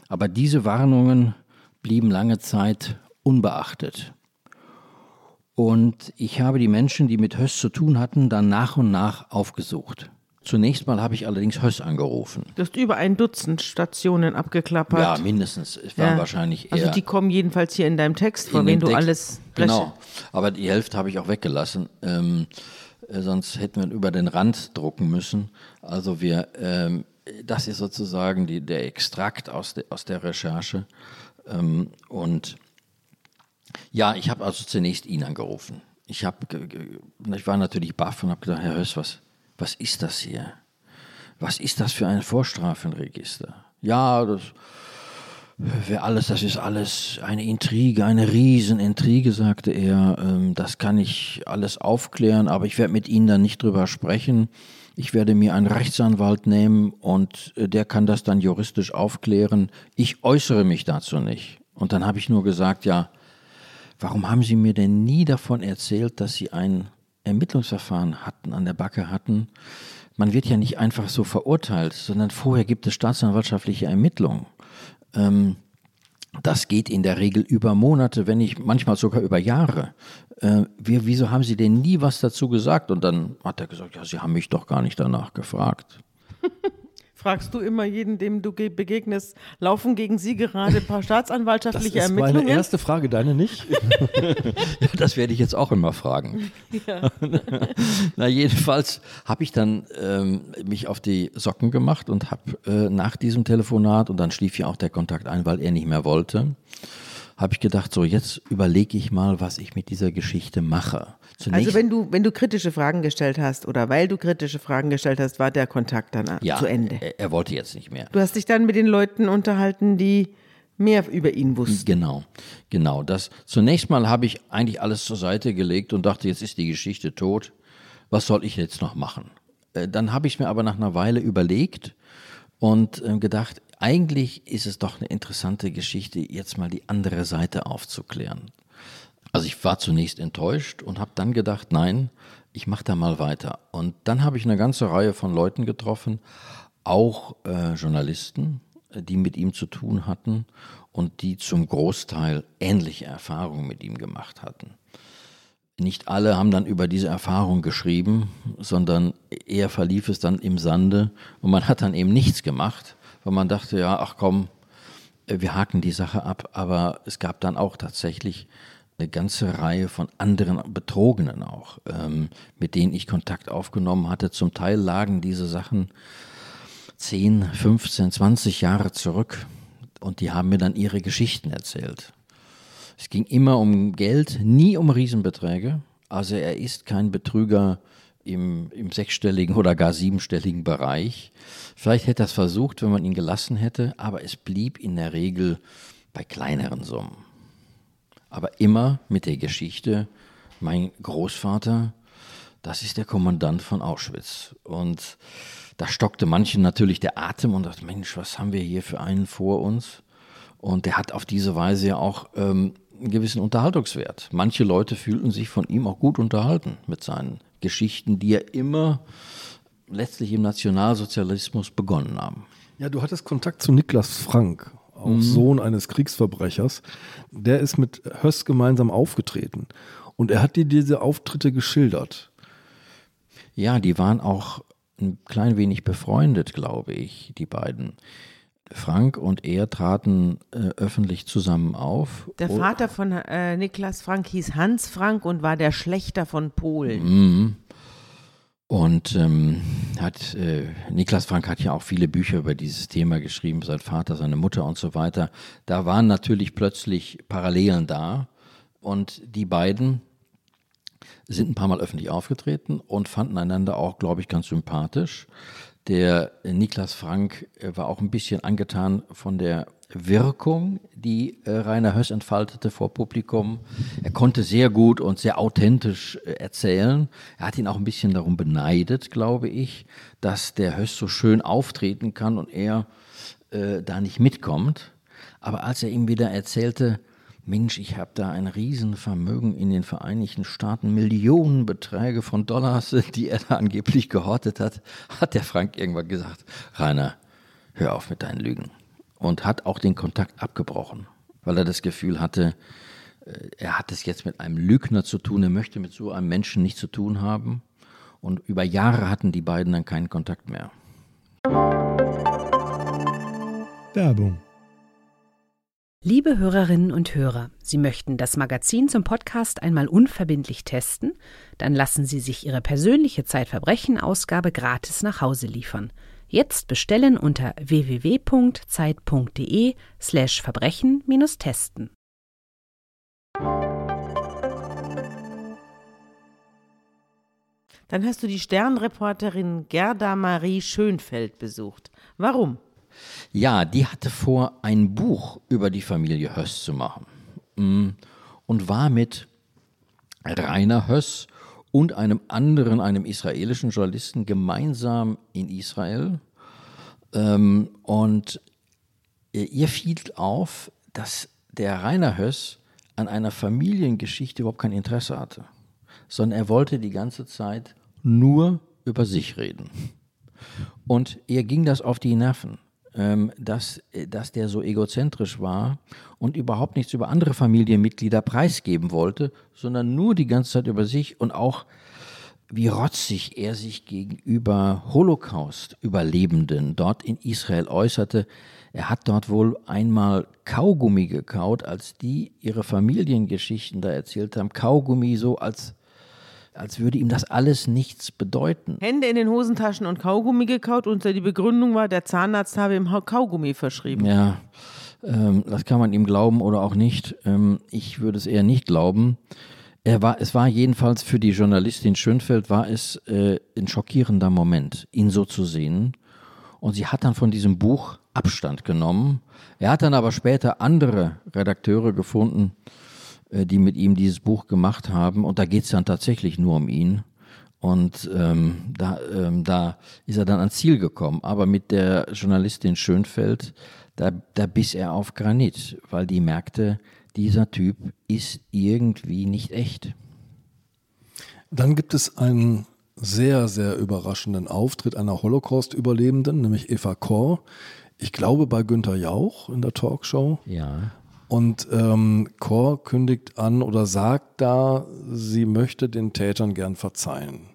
[SPEAKER 4] Aber diese Warnungen blieben lange Zeit unbeachtet. Und ich habe die Menschen, die mit Höss zu tun hatten, dann nach und nach aufgesucht. Zunächst mal habe ich allerdings Höss angerufen.
[SPEAKER 3] Du hast über ein Dutzend Stationen abgeklappert.
[SPEAKER 4] Ja, mindestens. Es waren
[SPEAKER 3] Ja.
[SPEAKER 4] wahrscheinlich eher.
[SPEAKER 3] Also die kommen jedenfalls hier in deinem Text wen
[SPEAKER 4] dem
[SPEAKER 3] du
[SPEAKER 4] Text.
[SPEAKER 3] alles
[SPEAKER 4] Genau. Aber die Hälfte habe ich auch weggelassen. Ähm, äh, sonst hätten wir über den Rand drucken müssen. Also wir, ähm, das ist sozusagen die, der Extrakt aus, de, aus der Recherche. Ähm, und ja, ich habe also zunächst ihn angerufen. Ich, hab, ich war natürlich baff und habe gedacht, Herr Höss, was, was ist das hier? Was ist das für ein Vorstrafenregister? Ja, das wäre alles, das ist alles eine Intrige, eine Riesenintrige, sagte er. Ähm, Das kann ich alles aufklären, aber ich werde mit Ihnen dann nicht drüber sprechen. Ich werde mir einen Rechtsanwalt nehmen und äh, der kann das dann juristisch aufklären. Ich äußere mich dazu nicht. Und dann habe ich nur gesagt, ja, warum haben Sie mir denn nie davon erzählt, dass Sie ein Ermittlungsverfahren hatten, an der Backe hatten? Man wird ja nicht einfach so verurteilt, sondern vorher gibt es staatsanwaltschaftliche Ermittlungen. Ähm, das geht in der Regel über Monate, wenn nicht manchmal sogar über Jahre. Äh, wir, wieso haben Sie denn nie was dazu gesagt? Und dann hat er gesagt, ja, Sie haben mich doch gar nicht danach gefragt.
[SPEAKER 3] Fragst du immer jeden, dem du ge- begegnest, laufen gegen sie gerade ein paar
[SPEAKER 2] Das
[SPEAKER 3] staatsanwaltschaftliche
[SPEAKER 2] ist meine
[SPEAKER 3] Ermittlungen?
[SPEAKER 2] erste Frage, deine nicht?
[SPEAKER 4] Ja, das werde ich jetzt auch immer fragen. Na, jedenfalls habe ich dann ähm, mich auf die Socken gemacht und habe äh, nach diesem Telefonat, und dann schlief ja auch der Kontakt ein, weil er nicht mehr wollte, habe ich gedacht, so jetzt überlege ich mal, was ich mit dieser Geschichte mache. Zunächst,
[SPEAKER 3] Also wenn du, wenn du kritische Fragen gestellt hast oder weil du kritische Fragen gestellt hast, war der Kontakt dann
[SPEAKER 4] ja,
[SPEAKER 3] zu Ende.
[SPEAKER 4] Er, er wollte jetzt nicht mehr.
[SPEAKER 3] Du hast dich dann mit den Leuten unterhalten, die mehr über ihn wussten.
[SPEAKER 4] Genau, genau. Das zunächst mal habe ich eigentlich alles zur Seite gelegt und dachte, jetzt ist die Geschichte tot. Was soll ich jetzt noch machen? Äh, Dann habe ich mir aber nach einer Weile überlegt und äh, gedacht, eigentlich ist es doch eine interessante Geschichte, jetzt mal die andere Seite aufzuklären. Also ich war zunächst enttäuscht und habe dann gedacht, nein, ich mache da mal weiter. Und dann habe ich eine ganze Reihe von Leuten getroffen, auch äh, Journalisten, die mit ihm zu tun hatten und die zum Großteil ähnliche Erfahrungen mit ihm gemacht hatten. Nicht alle haben dann über diese Erfahrung geschrieben, sondern eher verlief es dann im Sande und man hat dann eben nichts gemacht, weil man dachte, ja, ach komm, äh, wir haken die Sache ab. Aber es gab dann auch tatsächlich eine ganze Reihe von anderen Betrogenen auch, ähm, mit denen ich Kontakt aufgenommen hatte. Zum Teil lagen diese Sachen 10, 15, 20 Jahre zurück und die haben mir dann ihre Geschichten erzählt. Es ging immer um Geld, nie um Riesenbeträge. Also er ist kein Betrüger im, im sechsstelligen oder gar siebenstelligen Bereich. Vielleicht hätte er es versucht, wenn man ihn gelassen hätte, aber es blieb in der Regel bei kleineren Summen. Aber immer mit der Geschichte, mein Großvater, das ist der Kommandant von Auschwitz. Und da stockte manchen natürlich der Atem und dachte, Mensch, was haben wir hier für einen vor uns? Und der hat auf diese Weise ja auch ähm, einen gewissen Unterhaltungswert. Manche Leute fühlten sich von ihm auch gut unterhalten mit seinen Geschichten, die er immer letztlich im Nationalsozialismus begonnen haben.
[SPEAKER 2] Ja, du hattest Kontakt zu Niklas Frank, auch Sohn eines Kriegsverbrechers. Der ist mit Höss gemeinsam aufgetreten. Und er hat dir diese Auftritte geschildert.
[SPEAKER 4] Ja, die waren auch ein klein wenig befreundet, glaube ich, die beiden. Frank und er traten äh, öffentlich zusammen auf.
[SPEAKER 3] Der
[SPEAKER 4] Oh,
[SPEAKER 3] Vater von äh, Niklas Frank hieß Hans Frank und war der Schlechter von Polen.
[SPEAKER 4] Mhm. Und ähm, hat äh, Niklas Frank hat ja auch viele Bücher über dieses Thema geschrieben, sein Vater, seine Mutter und so weiter. Da waren natürlich plötzlich Parallelen da. Und die beiden sind ein paar Mal öffentlich aufgetreten und fanden einander auch, glaube ich, ganz sympathisch. Der Niklas Frank äh, war auch ein bisschen angetan von der Wirkung, die äh, Rainer Höss entfaltete vor Publikum. Er konnte sehr gut und sehr authentisch äh, erzählen. Er hat ihn auch ein bisschen darum beneidet, glaube ich, dass der Höss so schön auftreten kann und er äh, da nicht mitkommt. Aber als er ihm wieder erzählte, Mensch, ich habe da ein Riesenvermögen in den Vereinigten Staaten, Millionenbeträge von Dollars, die er da angeblich gehortet hat, hat der Frank irgendwann gesagt, Rainer, hör auf mit deinen Lügen. Und hat auch den Kontakt abgebrochen, weil er das Gefühl hatte, äh, er hat es jetzt mit einem Lügner zu tun, er möchte mit so einem Menschen nichts zu tun haben. Und über Jahre hatten die beiden dann keinen Kontakt mehr.
[SPEAKER 5] Werbung
[SPEAKER 1] Liebe Hörerinnen und Hörer, Sie möchten das Magazin zum Podcast einmal unverbindlich testen? Dann lassen Sie sich Ihre persönliche Zeitverbrechen-Ausgabe gratis nach Hause liefern. Jetzt bestellen unter www.zeit.de slash Verbrechen-testen.
[SPEAKER 3] Dann hast du die Sternreporterin Gerda Marie Schönfeld besucht. Warum?
[SPEAKER 4] Ja, die hatte vor, ein Buch über die Familie Höss zu machen. Mm, und war mit Rainer Höss und einem anderen, einem israelischen Journalisten gemeinsam in Israel. Ähm, und ihr fiel auf, dass der Rainer Höss an einer Familiengeschichte überhaupt kein Interesse hatte, sondern er wollte die ganze Zeit nur über sich reden. Und ihr ging das auf die Nerven dass, äh, dass der so egozentrisch war und überhaupt nichts über andere Familienmitglieder preisgeben wollte, sondern nur die ganze Zeit über sich und auch wie rotzig er sich gegenüber Holocaust-Überlebenden dort in Israel äußerte. Er hat dort wohl einmal Kaugummi gekaut, als die ihre Familiengeschichten da erzählt haben. Kaugummi so als als würde ihm das alles nichts bedeuten.
[SPEAKER 3] Hände in den Hosentaschen und Kaugummi gekaut und die Begründung war, der Zahnarzt habe ihm Kaugummi verschrieben.
[SPEAKER 4] Ja, ähm, das kann man ihm glauben oder auch nicht. Ähm, ich würde es eher nicht glauben. Er war, es war jedenfalls für die Journalistin Schönfeld war es äh, ein schockierender Moment, ihn so zu sehen. Und sie hat dann von diesem Buch Abstand genommen. Er hat dann aber später andere Redakteure gefunden, die mit ihm dieses Buch gemacht haben. Und da geht es dann tatsächlich nur um ihn. Und ähm, da, ähm, da ist er dann ans Ziel gekommen. Aber mit der Journalistin Schönfeld, da, da biss er auf Granit, weil die merkte, dieser Typ ist irgendwie nicht echt.
[SPEAKER 2] Dann gibt es einen sehr, sehr überraschenden Auftritt einer Holocaust-Überlebenden, nämlich Eva Kor. Ich glaube bei Günter Jauch in der Talkshow.
[SPEAKER 4] Ja.
[SPEAKER 2] Und ähm, Kor kündigt an oder sagt da, sie möchte den Tätern gern verzeihen.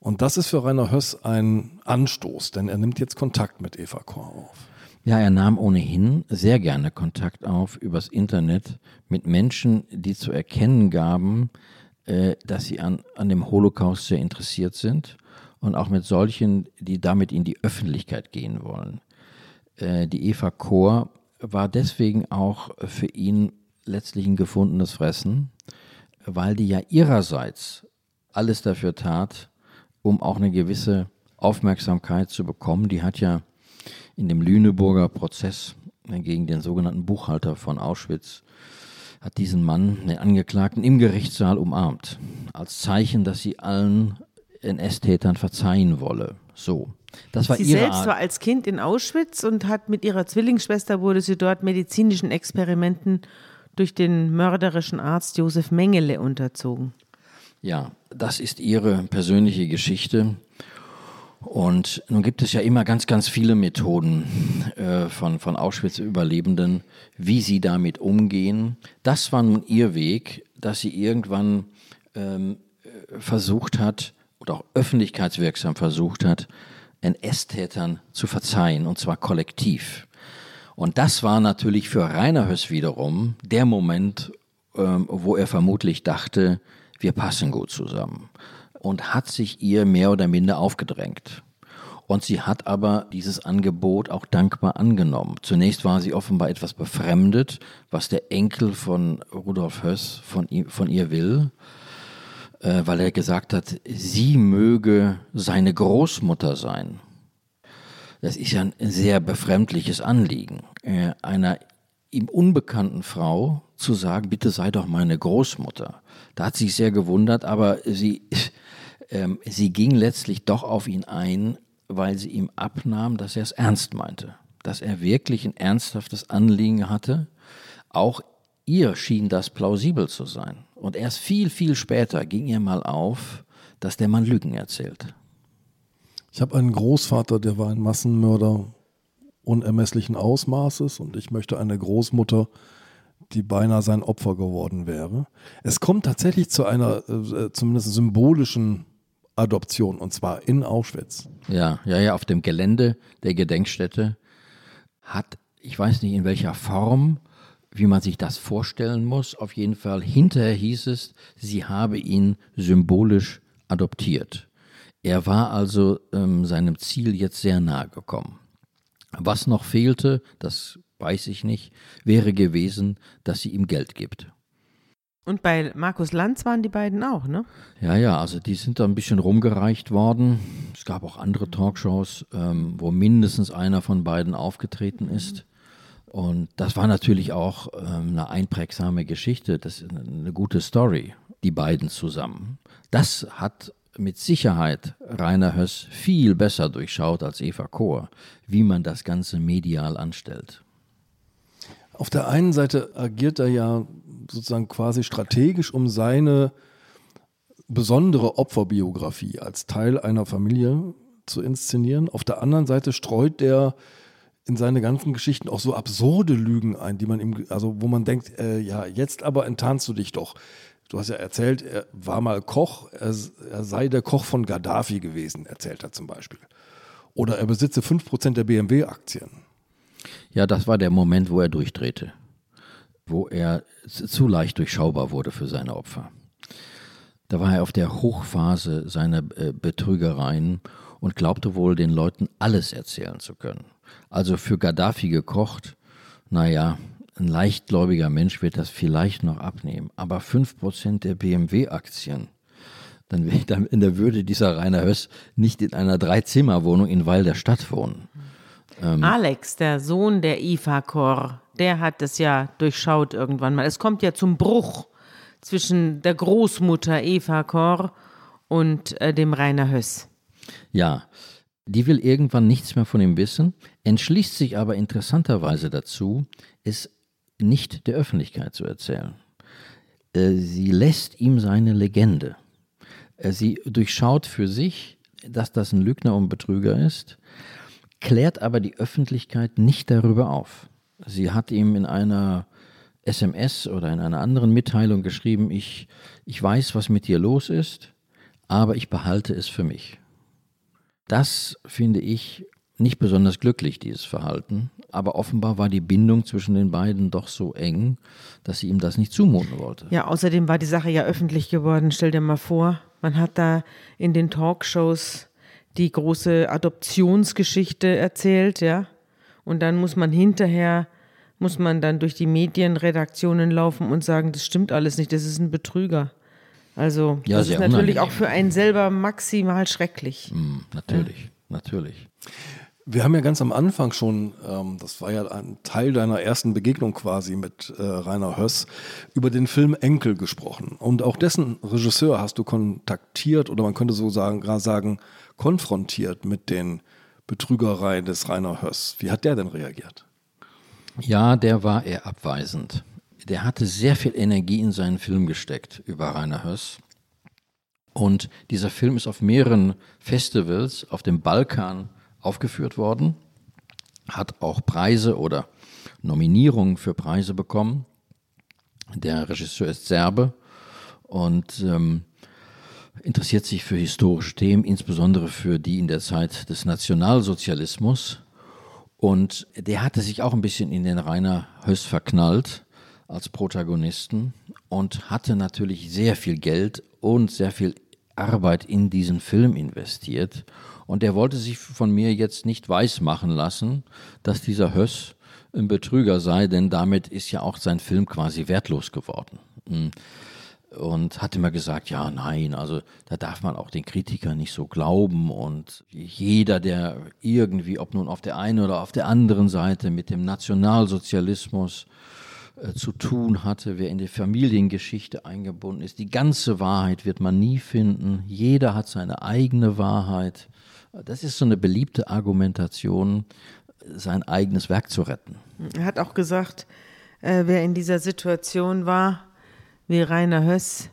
[SPEAKER 2] Und das ist für Rainer Höss ein Anstoß, denn er nimmt jetzt Kontakt mit Eva Kor auf.
[SPEAKER 4] Ja, er nahm ohnehin sehr gerne Kontakt auf übers Internet mit Menschen, die zu erkennen gaben, äh, dass sie an, an dem Holocaust sehr interessiert sind und auch mit solchen, die damit in die Öffentlichkeit gehen wollen. Äh, die Eva Kor war deswegen auch für ihn letztlich ein gefundenes Fressen, weil die ja ihrerseits alles dafür tat, um auch eine gewisse Aufmerksamkeit zu bekommen. Die hat ja in dem Lüneburger Prozess gegen den sogenannten Buchhalter von Auschwitz, hat diesen Mann, den Angeklagten, im Gerichtssaal umarmt, als Zeichen, dass sie allen NS-Tätern verzeihen wolle. So. Das war
[SPEAKER 3] sie
[SPEAKER 4] ihre
[SPEAKER 3] selbst
[SPEAKER 4] Art.
[SPEAKER 3] war als Kind in Auschwitz und hat mit ihrer Zwillingsschwester wurde sie dort medizinischen Experimenten durch den mörderischen Arzt Josef Mengele unterzogen.
[SPEAKER 4] Ja, das ist ihre persönliche Geschichte. Und nun gibt es ja immer ganz, ganz viele Methoden äh, von, von Auschwitz-Überlebenden, wie sie damit umgehen. Das war nun ihr Weg, dass sie irgendwann ähm, äh, versucht hat, oder auch öffentlichkeitswirksam versucht hat, NS-Tätern zu verzeihen, und zwar kollektiv. Und das war natürlich für Rainer Höss wiederum der Moment, ähm, wo er vermutlich dachte, wir passen gut zusammen. Und hat sich ihr mehr oder minder aufgedrängt. Und sie hat aber dieses Angebot auch dankbar angenommen. Zunächst war sie offenbar etwas befremdet, was der Enkel von Rudolf Höss von, ihm, von ihr will äh, weil er gesagt hat, sie möge seine Großmutter sein. Das ist ja ein sehr befremdliches Anliegen. äh, einer ihm unbekannten Frau zu sagen, bitte sei doch meine Großmutter. Da hat sie sich sehr gewundert, aber sie, ähm, sie ging letztlich doch auf ihn ein, weil sie ihm abnahm, dass er es ernst meinte, dass er wirklich ein ernsthaftes Anliegen hatte. Auch ihr schien das plausibel zu sein. Und erst viel, viel später ging ihr mal auf, dass der Mann Lügen erzählt.
[SPEAKER 2] Ich habe einen Großvater, der war ein Massenmörder unermesslichen Ausmaßes und ich möchte eine Großmutter, die beinahe sein Opfer geworden wäre. Es kommt tatsächlich zu einer äh, zumindest symbolischen Adoption und zwar in Auschwitz.
[SPEAKER 4] Ja, ja, ja, auf dem Gelände der Gedenkstätte hat, ich weiß nicht in welcher Form, wie man sich das vorstellen muss, auf jeden Fall hinterher hieß es, sie habe ihn symbolisch adoptiert. Er war also ähm, seinem Ziel jetzt sehr nahe gekommen. Was noch fehlte, das weiß ich nicht, wäre gewesen, dass sie ihm Geld gibt.
[SPEAKER 3] Und bei Markus Lanz waren die beiden auch, ne?
[SPEAKER 4] Ja, ja, also die sind da ein bisschen rumgereicht worden. Es gab auch andere Talkshows, ähm, wo mindestens einer von beiden aufgetreten ist. Und das war natürlich auch ähm, eine einprägsame Geschichte, das ist eine gute Story, die beiden zusammen. Das hat mit Sicherheit Rainer Höss viel besser durchschaut als Eva Kohr, wie man das Ganze medial anstellt.
[SPEAKER 2] Auf der einen Seite agiert er ja sozusagen quasi strategisch, um seine besondere Opferbiografie als Teil einer Familie zu inszenieren. Auf der anderen Seite streut er in seine ganzen Geschichten auch so absurde Lügen ein, die man ihm, also wo man denkt, äh, ja, jetzt aber enttarnst du dich doch. Du hast ja erzählt, er war mal Koch, er, er sei der Koch von Gaddafi gewesen, erzählt er zum Beispiel. Oder er besitze 5% der BMW-Aktien.
[SPEAKER 4] Ja, das war der Moment, wo er durchdrehte, wo er zu leicht durchschaubar wurde für seine Opfer. Da war er auf der Hochphase seiner äh, Betrügereien und glaubte wohl, den Leuten alles erzählen zu können. Also für Gaddafi gekocht, naja, ein leichtgläubiger Mensch wird das vielleicht noch abnehmen, aber 5% der BMW-Aktien, dann, dann, dann würde dieser Rainer Höss nicht in einer Dreizimmerwohnung in Weil der Stadt wohnen.
[SPEAKER 3] Ähm, Alex, der Sohn der Ifakor, der hat es ja durchschaut irgendwann mal. Es kommt ja zum Bruch zwischen der Großmutter Ifakor und äh, dem Rainer Höss.
[SPEAKER 4] Ja, die will irgendwann nichts mehr von ihm wissen, entschließt sich aber interessanterweise dazu, es nicht der Öffentlichkeit zu erzählen. Äh, sie lässt ihm seine Legende. Äh, sie durchschaut für sich, dass das ein Lügner und Betrüger ist, klärt aber die Öffentlichkeit nicht darüber auf. Sie hat ihm in einer SMS oder in einer anderen Mitteilung geschrieben, ich, ich weiß, was mit dir los ist, aber ich behalte es für mich. Das finde ich nicht besonders glücklich, dieses Verhalten, aber offenbar war die Bindung zwischen den beiden doch so eng, dass sie ihm das nicht zumuten wollte.
[SPEAKER 3] Ja, außerdem war die Sache ja öffentlich geworden. Stell dir mal vor, man hat da in den Talkshows die große Adoptionsgeschichte erzählt, ja. Und dann muss man hinterher, muss man dann durch die Medienredaktionen laufen und sagen, das stimmt alles nicht, das ist ein Betrüger. Also ja, das ist natürlich unangenehm. auch für einen selber maximal schrecklich.
[SPEAKER 4] Mm, natürlich, ja. natürlich.
[SPEAKER 2] Wir haben ja ganz am Anfang schon, ähm, das war ja ein Teil deiner ersten Begegnung quasi mit äh, Rainer Höss, über den Film Enkel gesprochen. Und auch dessen Regisseur hast du kontaktiert oder man könnte so sagen, sagen konfrontiert mit den Betrügereien des Rainer Höss. Wie hat der denn reagiert?
[SPEAKER 4] Ja, der war eher abweisend. Der hatte sehr viel Energie in seinen Film gesteckt über Rainer Höss. Und dieser Film ist auf mehreren Festivals auf dem Balkan aufgeführt worden, hat auch Preise oder Nominierungen für Preise bekommen. Der Regisseur ist Serbe und ähm, interessiert sich für historische Themen, insbesondere für die in der Zeit des Nationalsozialismus. Und der hatte sich auch ein bisschen in den Rainer Höss verknallt als Protagonisten und hatte natürlich sehr viel Geld und sehr viel Arbeit in diesen Film investiert. Und er wollte sich von mir jetzt nicht weismachen lassen, dass dieser Höss ein Betrüger sei, denn damit ist ja auch sein Film quasi wertlos geworden. Hm. und hat immer gesagt, ja, nein, also da darf man auch den Kritikern nicht so glauben und jeder, der irgendwie, ob nun auf der einen oder auf der anderen Seite mit dem Nationalsozialismus äh, zu tun hatte, wer in die Familiengeschichte eingebunden ist, die ganze Wahrheit wird man nie finden. Jeder hat seine eigene Wahrheit. Das ist so eine beliebte Argumentation, sein eigenes Werk zu retten.
[SPEAKER 3] Er hat auch gesagt, äh, wer in dieser Situation war, wie Rainer Höss,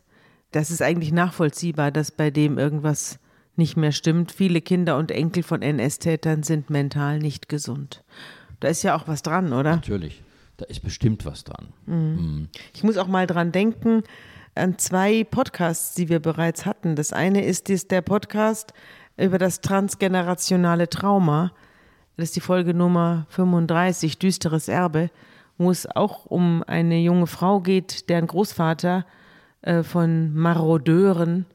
[SPEAKER 3] das ist eigentlich nachvollziehbar, dass bei dem irgendwas nicht mehr stimmt. Viele Kinder und Enkel von NS-Tätern sind mental nicht gesund. Da ist ja auch was dran, oder?
[SPEAKER 4] Natürlich, da ist bestimmt was dran. Mhm.
[SPEAKER 3] Ich muss auch mal dran denken, an zwei Podcasts, die wir bereits hatten. Das eine ist dies, der Podcast über das transgenerationale Trauma. Das ist die Folge Nummer 35, Düsteres Erbe wo es auch um eine junge Frau geht, deren Großvater äh, von Marodeuren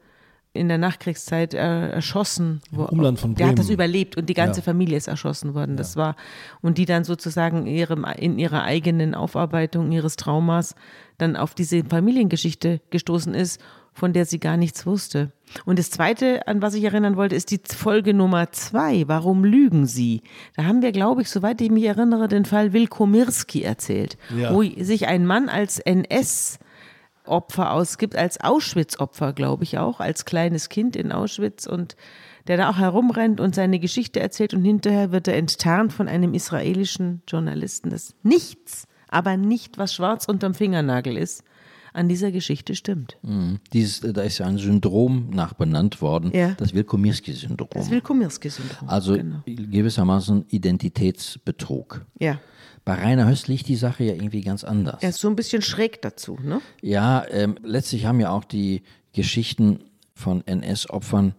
[SPEAKER 3] in der Nachkriegszeit äh, erschossen
[SPEAKER 2] von
[SPEAKER 3] Der hat das überlebt und die ganze
[SPEAKER 2] Ja.
[SPEAKER 3] Familie ist erschossen worden. Das war und die dann sozusagen in, ihrem, in ihrer eigenen Aufarbeitung ihres Traumas dann auf diese Familiengeschichte gestoßen ist, von der sie gar nichts wusste. Und das Zweite, an was ich erinnern wollte, ist die Folge Nummer zwei. Warum lügen Sie? Da haben wir, glaube ich, soweit ich mich erinnere, den Fall Wilkomirski erzählt,
[SPEAKER 2] Ja.
[SPEAKER 3] wo sich ein Mann als NS Opfer ausgibt, als Auschwitz-Opfer, glaube ich auch, als kleines Kind in Auschwitz und der da auch herumrennt und seine Geschichte erzählt und hinterher wird er enttarnt von einem israelischen Journalisten, dass nichts, aber nicht, was schwarz unterm Fingernagel ist, an dieser Geschichte stimmt.
[SPEAKER 4] Mhm. Dieses, äh, da ist ja ein Syndrom nach benannt worden,
[SPEAKER 3] Ja.
[SPEAKER 4] das Wilkomirski-Syndrom.
[SPEAKER 3] Das Wilkomirski-Syndrom.
[SPEAKER 4] Also
[SPEAKER 3] genau.
[SPEAKER 4] gewissermaßen Identitätsbetrug.
[SPEAKER 3] Ja.
[SPEAKER 4] Bei Rainer Höss liegt die Sache ja irgendwie ganz anders.
[SPEAKER 3] Er ist so ein bisschen schräg dazu, ne?
[SPEAKER 4] Ja, ähm, letztlich haben ja auch die Geschichten von NS-Opfern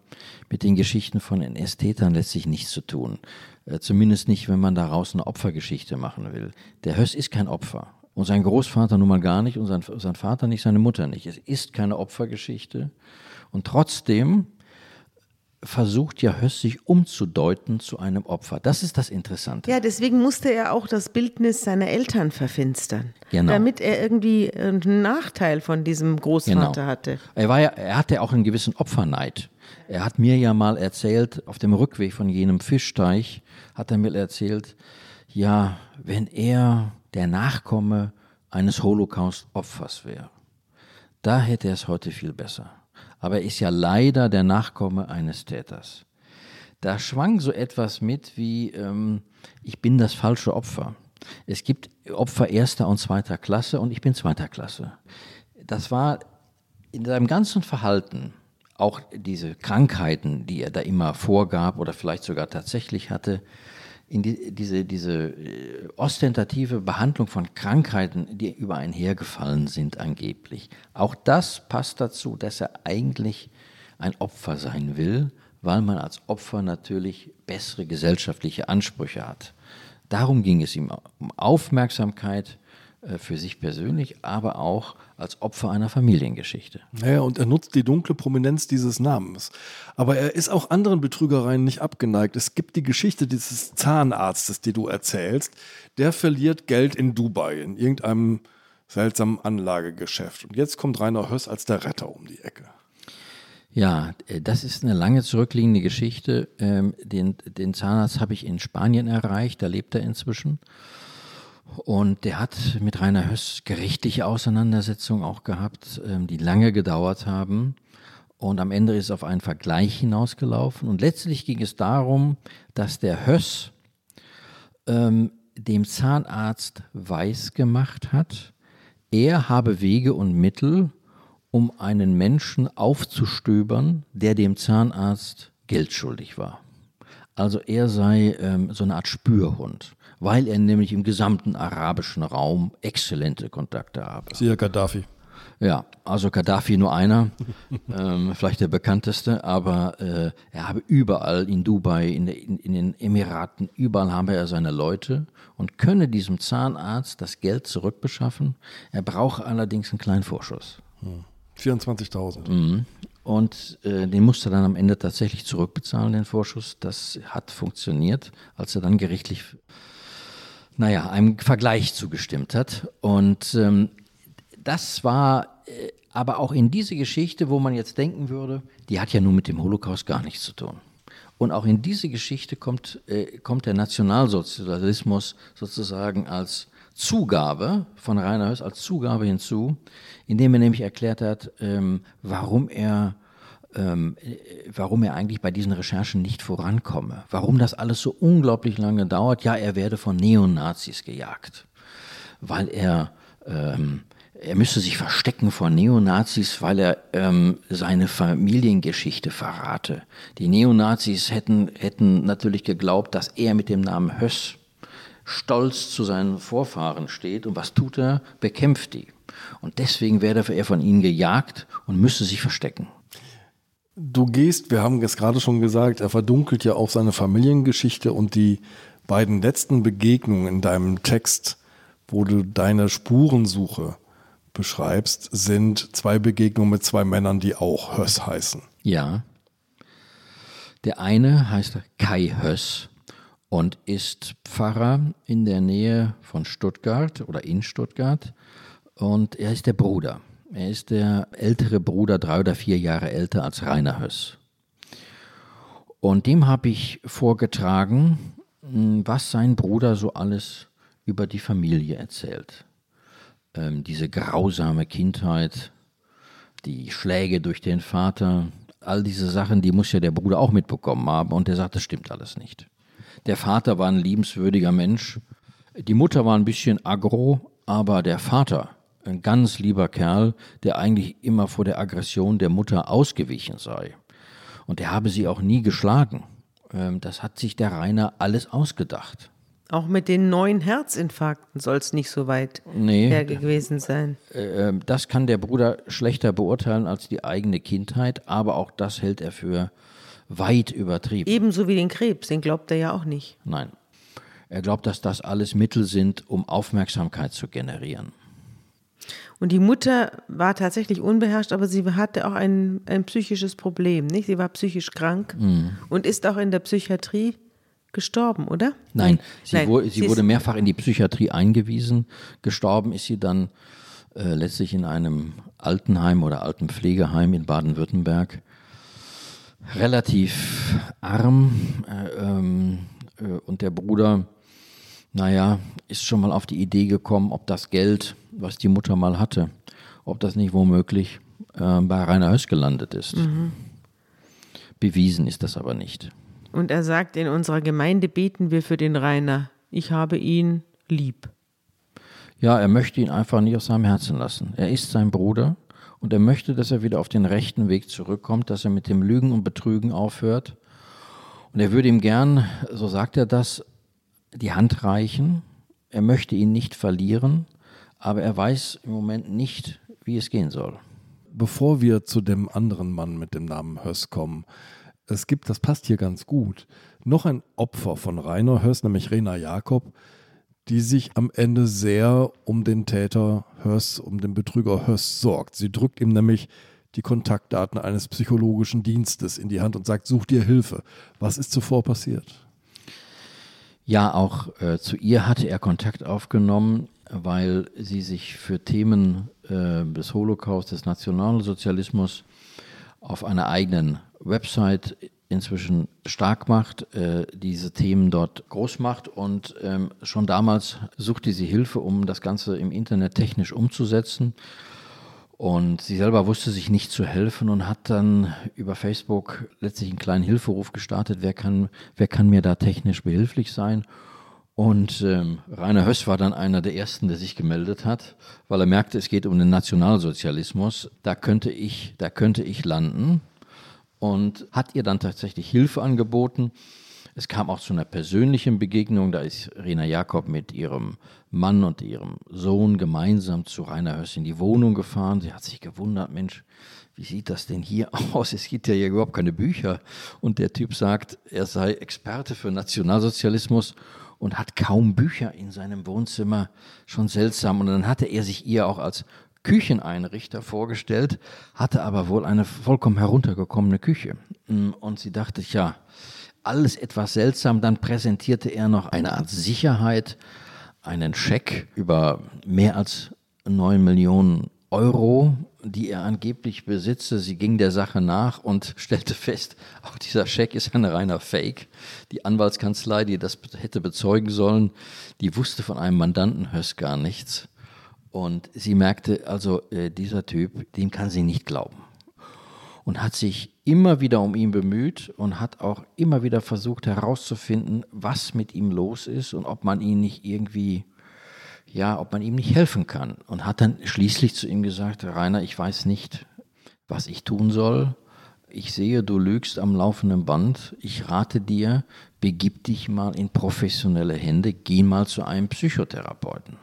[SPEAKER 4] mit den Geschichten von NS-Tätern letztlich nichts zu tun. Äh, zumindest nicht, wenn man daraus eine Opfergeschichte machen will. Der Höss ist kein Opfer. Und sein Großvater nun mal gar nicht und sein, sein Vater nicht, seine Mutter nicht. Es ist keine Opfergeschichte. Und trotzdem versucht ja Höss sich umzudeuten zu einem Opfer. Das ist das Interessante.
[SPEAKER 3] Ja, deswegen musste er auch das Bildnis seiner Eltern verfinstern.
[SPEAKER 4] Genau.
[SPEAKER 3] Damit er irgendwie einen Nachteil von diesem Großvater hatte.
[SPEAKER 4] Er, war ja, er hatte auch einen gewissen Opferneid. Er hat mir ja mal erzählt, auf dem Rückweg von jenem Fischteich, hat er mir erzählt, ja, wenn er der Nachkomme eines Holocaust-Opfers wäre, da hätte er es heute viel besser. Aber er ist ja leider der Nachkomme eines Täters. Da schwang so etwas mit wie, ähm, ich bin das falsche Opfer. Es gibt Opfer erster und zweiter Klasse und ich bin zweiter Klasse. Das war in seinem ganzen Verhalten, auch diese Krankheiten, die er da immer vorgab oder vielleicht sogar tatsächlich hatte, in die, diese, diese äh, ostentative Behandlung von Krankheiten, die über einen hergefallen sind angeblich. Auch das passt dazu, dass er eigentlich ein Opfer sein will, weil man als Opfer natürlich bessere gesellschaftliche Ansprüche hat. Darum ging es ihm um Aufmerksamkeit äh, für sich persönlich, aber auch als Opfer einer Familiengeschichte.
[SPEAKER 2] Naja, und er nutzt die dunkle Prominenz dieses Namens. Aber er ist auch anderen Betrügereien nicht abgeneigt. Es gibt die Geschichte dieses Zahnarztes, die du erzählst. Der verliert Geld in Dubai, in irgendeinem seltsamen Anlagegeschäft. Und jetzt kommt Rainer Höss als der Retter um die Ecke.
[SPEAKER 4] Ja, äh, das ist eine lange zurückliegende Geschichte. Ähm, Den, den Zahnarzt habe ich in Spanien erreicht, da lebt er inzwischen. Und der hat mit Rainer Höss gerichtliche Auseinandersetzungen auch gehabt, ähm, die lange gedauert haben. Und am Ende ist es auf einen Vergleich hinausgelaufen. Und letztlich ging es darum, dass der Höss ähm, dem Zahnarzt weiß gemacht hat, er habe Wege und Mittel, um einen Menschen aufzustöbern, der dem Zahnarzt Geld schuldig war. Also er sei ähm, so eine Art Spürhund, weil er nämlich im gesamten arabischen Raum exzellente Kontakte habe.
[SPEAKER 2] Siehe Gaddafi.
[SPEAKER 4] Ja, also Gaddafi nur einer, ähm, vielleicht der bekannteste, aber äh, er habe überall in Dubai, in, in, in den Emiraten, überall habe er seine Leute und könne diesem Zahnarzt das Geld zurückbeschaffen. Er brauche allerdings einen kleinen Vorschuss.
[SPEAKER 2] 24.000.
[SPEAKER 4] Mhm. Und äh, den musste er dann am Ende tatsächlich zurückbezahlen, den Vorschuss. Das hat funktioniert, als er dann gerichtlich, naja, einem Vergleich zugestimmt hat. Und ähm, das war äh, Aber auch in diese Geschichte, wo man jetzt denken würde, die hat ja nun mit dem Holocaust gar nichts zu tun. Und auch in diese Geschichte kommt, äh, kommt der Nationalsozialismus sozusagen als Zugabe von Rainer Höss, als Zugabe hinzu, indem er nämlich erklärt hat, ähm, warum er ähm, warum er eigentlich bei diesen Recherchen nicht vorankomme, warum das alles so unglaublich lange dauert. Ja, er werde von Neonazis gejagt, weil er ähm, er müsste sich verstecken vor Neonazis, weil er ähm, seine Familiengeschichte verrate. Die Neonazis hätten, hätten natürlich geglaubt, dass er mit dem Namen Höss stolz zu seinen Vorfahren steht. Und was tut er? Bekämpft die. Und deswegen werde er von ihnen gejagt und müsste sich verstecken.
[SPEAKER 2] Du gehst, wir haben es gerade schon gesagt, er verdunkelt ja auch seine Familiengeschichte und die beiden letzten Begegnungen in deinem Text, wo du deine Spurensuche beschreibst, sind zwei Begegnungen mit zwei Männern, die auch Höss heißen.
[SPEAKER 4] Ja. Der eine heißt Kai Höss und ist Pfarrer in der Nähe von Stuttgart oder in Stuttgart und er ist der Bruder. Er ist der ältere Bruder, drei oder vier Jahre älter als Rainer Höss. Und dem habe ich vorgetragen, hm, was sein Bruder so alles über die Familie erzählt ähm, diese grausame Kindheit, die Schläge durch den Vater, all diese Sachen, die muss ja der Bruder auch mitbekommen haben. Und der sagt, das stimmt alles nicht. Der Vater war ein liebenswürdiger Mensch. Die Mutter war ein bisschen agro, aber der Vater, ein ganz lieber Kerl, der eigentlich immer vor der Aggression der Mutter ausgewichen sei. Und der habe sie auch nie geschlagen. Ähm, das hat sich der Rainer alles ausgedacht.
[SPEAKER 3] Auch mit den neuen Herzinfarkten soll es nicht so weit nee, her gewesen sein.
[SPEAKER 4] Äh, ähm, das kann der Bruder schlechter beurteilen als die eigene Kindheit, aber auch das hält er für weit übertrieben.
[SPEAKER 3] Ebenso wie den Krebs, den glaubt er ja auch nicht.
[SPEAKER 4] Nein. Er glaubt, dass das alles Mittel sind, um Aufmerksamkeit zu generieren.
[SPEAKER 3] Und die Mutter war tatsächlich unbeherrscht, aber sie hatte auch ein, ein psychisches Problem. Nicht? Sie war psychisch krank mhm. und ist auch in der Psychiatrie gestorben, oder?
[SPEAKER 4] Nein, sie, Nein, wurde, sie, sie wurde mehrfach in die Psychiatrie eingewiesen. Gestorben ist sie dann äh, letztlich in einem Altenheim oder Altenpflegeheim in Baden-Württemberg. Relativ arm äh, ähm, äh, und der Bruder, naja, ist schon mal auf die Idee gekommen, ob das Geld, was die Mutter mal hatte, ob das nicht womöglich äh, bei Rainer Höss gelandet ist. Mhm. Bewiesen ist das aber nicht.
[SPEAKER 3] Und er sagt, in unserer Gemeinde beten wir für den Rainer. Ich habe ihn lieb.
[SPEAKER 4] Ja, er möchte ihn einfach nicht aus seinem Herzen lassen. Er ist sein Bruder und er möchte, dass er wieder auf den rechten Weg zurückkommt, dass er mit dem Lügen und Betrügen aufhört. Und er würde ihm gern, so sagt er das, die Hand reichen. Er möchte ihn nicht verlieren, aber er weiß im Moment nicht, wie es gehen soll.
[SPEAKER 2] Bevor wir zu dem anderen Mann mit dem Namen Höss kommen, es gibt, das passt hier ganz gut, noch ein Opfer von Rainer Höss, nämlich Rena Jakob, die sich am Ende sehr um den Täter Höss, um den Betrüger Höss sorgt. Sie drückt ihm nämlich die Kontaktdaten eines psychologischen Dienstes in die Hand und sagt, such dir Hilfe. Was ist zuvor passiert?
[SPEAKER 4] Ja, auch äh, zu ihr hatte er Kontakt aufgenommen, weil sie sich für Themen äh, des Holocaust, des Nationalsozialismus auf einer eigenen Website inzwischen stark macht, äh, diese Themen dort groß macht und ähm, schon damals suchte sie Hilfe, um das Ganze im Internet technisch umzusetzen. Und sie selber wusste sich nicht zu helfen und hat dann über Facebook letztlich einen kleinen Hilferuf gestartet, wer kann, wer kann mir da technisch behilflich sein. Und ähm, Rainer Höss war dann einer der ersten, der sich gemeldet hat, weil er merkte, es geht um den Nationalsozialismus. Da könnte ich, da könnte ich landen und hat ihr dann tatsächlich Hilfe angeboten. Es kam auch zu einer persönlichen Begegnung. Da ist Rena Jakob mit ihrem Mann und ihrem Sohn gemeinsam zu Rainer Höss in die Wohnung gefahren. Sie hat sich gewundert, Mensch, wie sieht das denn hier aus? Es gibt ja hier überhaupt keine Bücher. Und der Typ sagt, er sei Experte für Nationalsozialismus und hat kaum Bücher in seinem Wohnzimmer. Schon seltsam. Und dann hatte er sich ihr auch als Kücheneinrichter vorgestellt, hatte aber wohl eine vollkommen heruntergekommene Küche. Mm, und sie dachte, ja, alles etwas seltsam. Dann präsentierte er noch eine Art Sicherheit, einen Scheck über mehr als neun Millionen Euro, die er angeblich besitze. Sie ging der Sache nach und stellte fest, auch dieser Scheck ist ein reiner Fake. Die Anwaltskanzlei, die das hätte bezeugen sollen, die wusste von einem Mandanten Höss gar nichts. Und sie merkte also, äh, dieser Typ, dem kann sie nicht glauben. Und hat sich immer wieder um ihn bemüht und hat auch immer wieder versucht herauszufinden, was mit ihm los ist und ob man ihn nicht irgendwie ja, ob man ihm nicht helfen kann. Und hat dann schließlich zu ihm gesagt, Rainer, ich weiß nicht, was ich tun soll. Ich sehe, du lügst am laufenden Band. Ich rate dir, begib dich mal in professionelle Hände, geh mal zu einem Psychotherapeuten.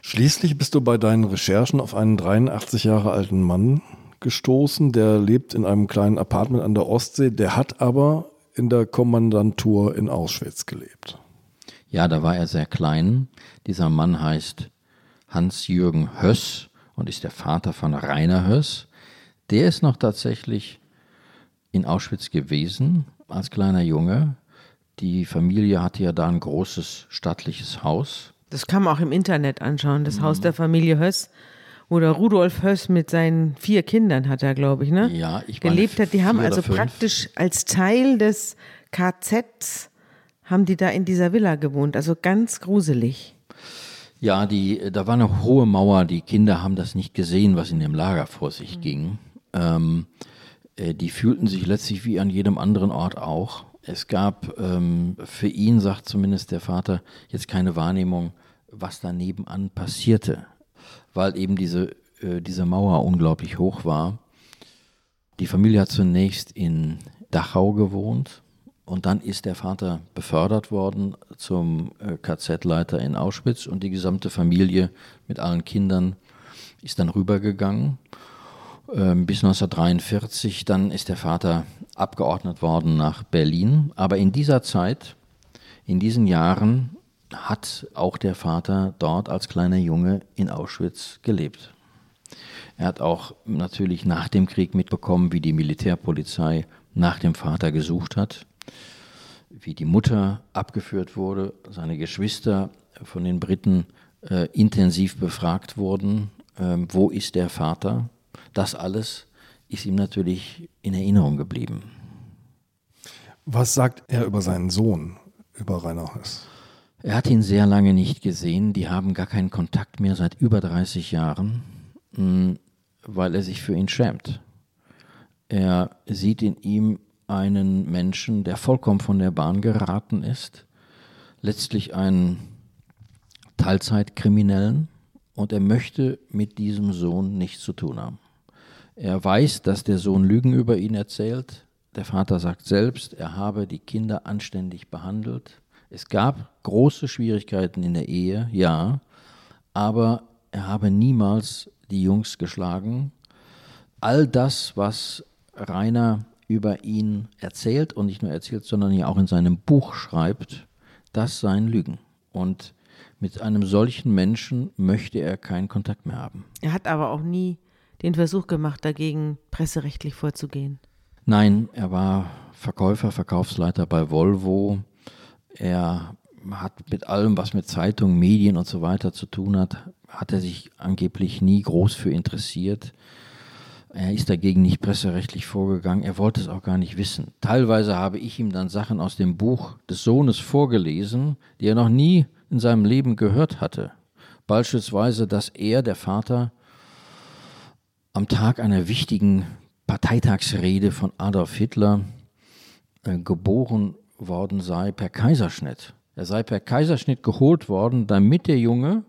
[SPEAKER 2] Schließlich bist du bei deinen Recherchen auf einen 83 Jahre alten Mann gestoßen, der lebt in einem kleinen Apartment an der Ostsee, der hat aber in der Kommandantur in Auschwitz gelebt.
[SPEAKER 4] Ja, da war er sehr klein. Dieser Mann heißt Hans-Jürgen Höss und ist der Vater von Rainer Höss. Der ist noch tatsächlich in Auschwitz gewesen als kleiner Junge. Die Familie hatte ja da ein großes stattliches Haus.
[SPEAKER 3] Das kann man auch im Internet anschauen, das mhm. Haus der Familie Höss. Oder Rudolf Höss mit seinen vier Kindern hat er, glaube ich, ne?
[SPEAKER 4] Ja, ich
[SPEAKER 3] gelebt hat. Die haben also praktisch als Teil des KZs haben die da in dieser Villa gewohnt. Also ganz gruselig.
[SPEAKER 4] Ja, die, da war eine hohe Mauer. Die Kinder haben das nicht gesehen, was in dem Lager vor sich mhm. ging. Ähm, äh, die fühlten sich letztlich wie an jedem anderen Ort auch. Es gab ähm, für ihn, sagt zumindest der Vater, jetzt keine Wahrnehmung, was da nebenan passierte, weil eben diese, äh, diese Mauer unglaublich hoch war. Die Familie hat zunächst in Dachau gewohnt und dann ist der Vater befördert worden zum äh, KZ-Leiter in Auschwitz und die gesamte Familie mit allen Kindern ist dann rübergegangen. Ähm, bis 1943, dann ist der Vater abgeordnet worden nach Berlin. Aber in dieser Zeit, in diesen Jahren, hat auch der Vater dort als kleiner Junge in Auschwitz gelebt. Er hat auch natürlich nach dem Krieg mitbekommen, wie die Militärpolizei nach dem Vater gesucht hat wie die Mutter abgeführt wurde, seine Geschwister von den Briten äh, intensiv befragt wurden, äh, wo ist der Vater? Das alles ist ihm natürlich in Erinnerung geblieben.
[SPEAKER 2] Was sagt er über seinen Sohn, über Rainer Höss?
[SPEAKER 4] Er hat ihn sehr lange nicht gesehen. Die haben gar keinen Kontakt mehr seit über 30 Jahren, hm, weil er sich für ihn schämt. Er sieht in ihm einen Menschen, der vollkommen von der Bahn geraten ist, letztlich einen Teilzeitkriminellen und er möchte mit diesem Sohn nichts zu tun haben. Er weiß, dass der Sohn Lügen über ihn erzählt. Der Vater sagt selbst, er habe die Kinder anständig behandelt. Es gab große Schwierigkeiten in der Ehe, ja, aber er habe niemals die Jungs geschlagen. All das, was Rainer über ihn erzählt und nicht nur erzählt, sondern ja auch in seinem Buch schreibt, das seien Lügen. Und mit einem solchen Menschen möchte er keinen Kontakt mehr haben.
[SPEAKER 3] Er hat aber auch nie den Versuch gemacht, dagegen presserechtlich vorzugehen.
[SPEAKER 4] Nein, er war Verkäufer, Verkaufsleiter bei Volvo. Er hat mit allem, was mit Zeitungen, Medien und so weiter zu tun hat, hat er sich angeblich nie groß für interessiert. Er ist dagegen nicht presserechtlich vorgegangen. Er wollte es auch gar nicht wissen. Teilweise habe ich ihm dann Sachen aus dem Buch des Sohnes vorgelesen, die er noch nie in seinem Leben gehört hatte. Beispielsweise, dass er, der Vater, am Tag einer wichtigen Parteitagsrede von Adolf Hitler äh, geboren worden sei per Kaiserschnitt. Er sei per Kaiserschnitt geholt worden, damit der Junge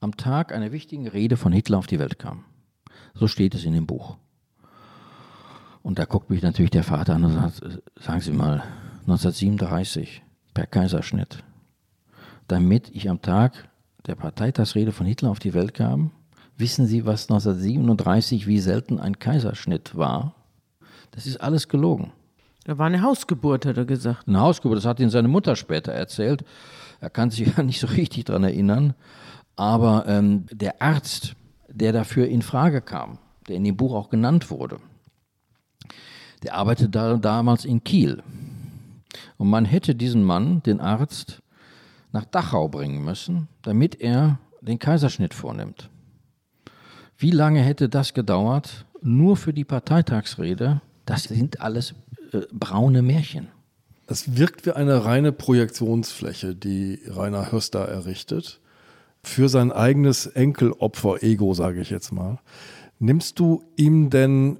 [SPEAKER 4] am Tag einer wichtigen Rede von Hitler auf die Welt kam. So steht es in dem Buch. Und da guckt mich natürlich der Vater an und sagt, sagen Sie mal, 1937 per Kaiserschnitt, damit ich am Tag der Parteitagsrede von Hitler auf die Welt kam, wissen Sie, was 1937 wie selten ein Kaiserschnitt war? Das ist alles gelogen.
[SPEAKER 3] Da war eine Hausgeburt, hat er gesagt.
[SPEAKER 4] Eine Hausgeburt, das hat ihn seine Mutter später erzählt. Er kann sich ja nicht so richtig daran erinnern. Aber ähm, der Arzt, der dafür in Frage kam, der in dem Buch auch genannt wurde. Der arbeitete da, damals in Kiel. Und man hätte diesen Mann, den Arzt, nach Dachau bringen müssen, damit er den Kaiserschnitt vornimmt. Wie lange hätte das gedauert, nur für die Parteitagsrede? Das sind alles äh, braune Märchen.
[SPEAKER 2] Es wirkt wie eine reine Projektionsfläche, die Rainer Höster errichtet, für sein eigenes Enkelopfer-Ego, sage ich jetzt mal. Nimmst du ihm denn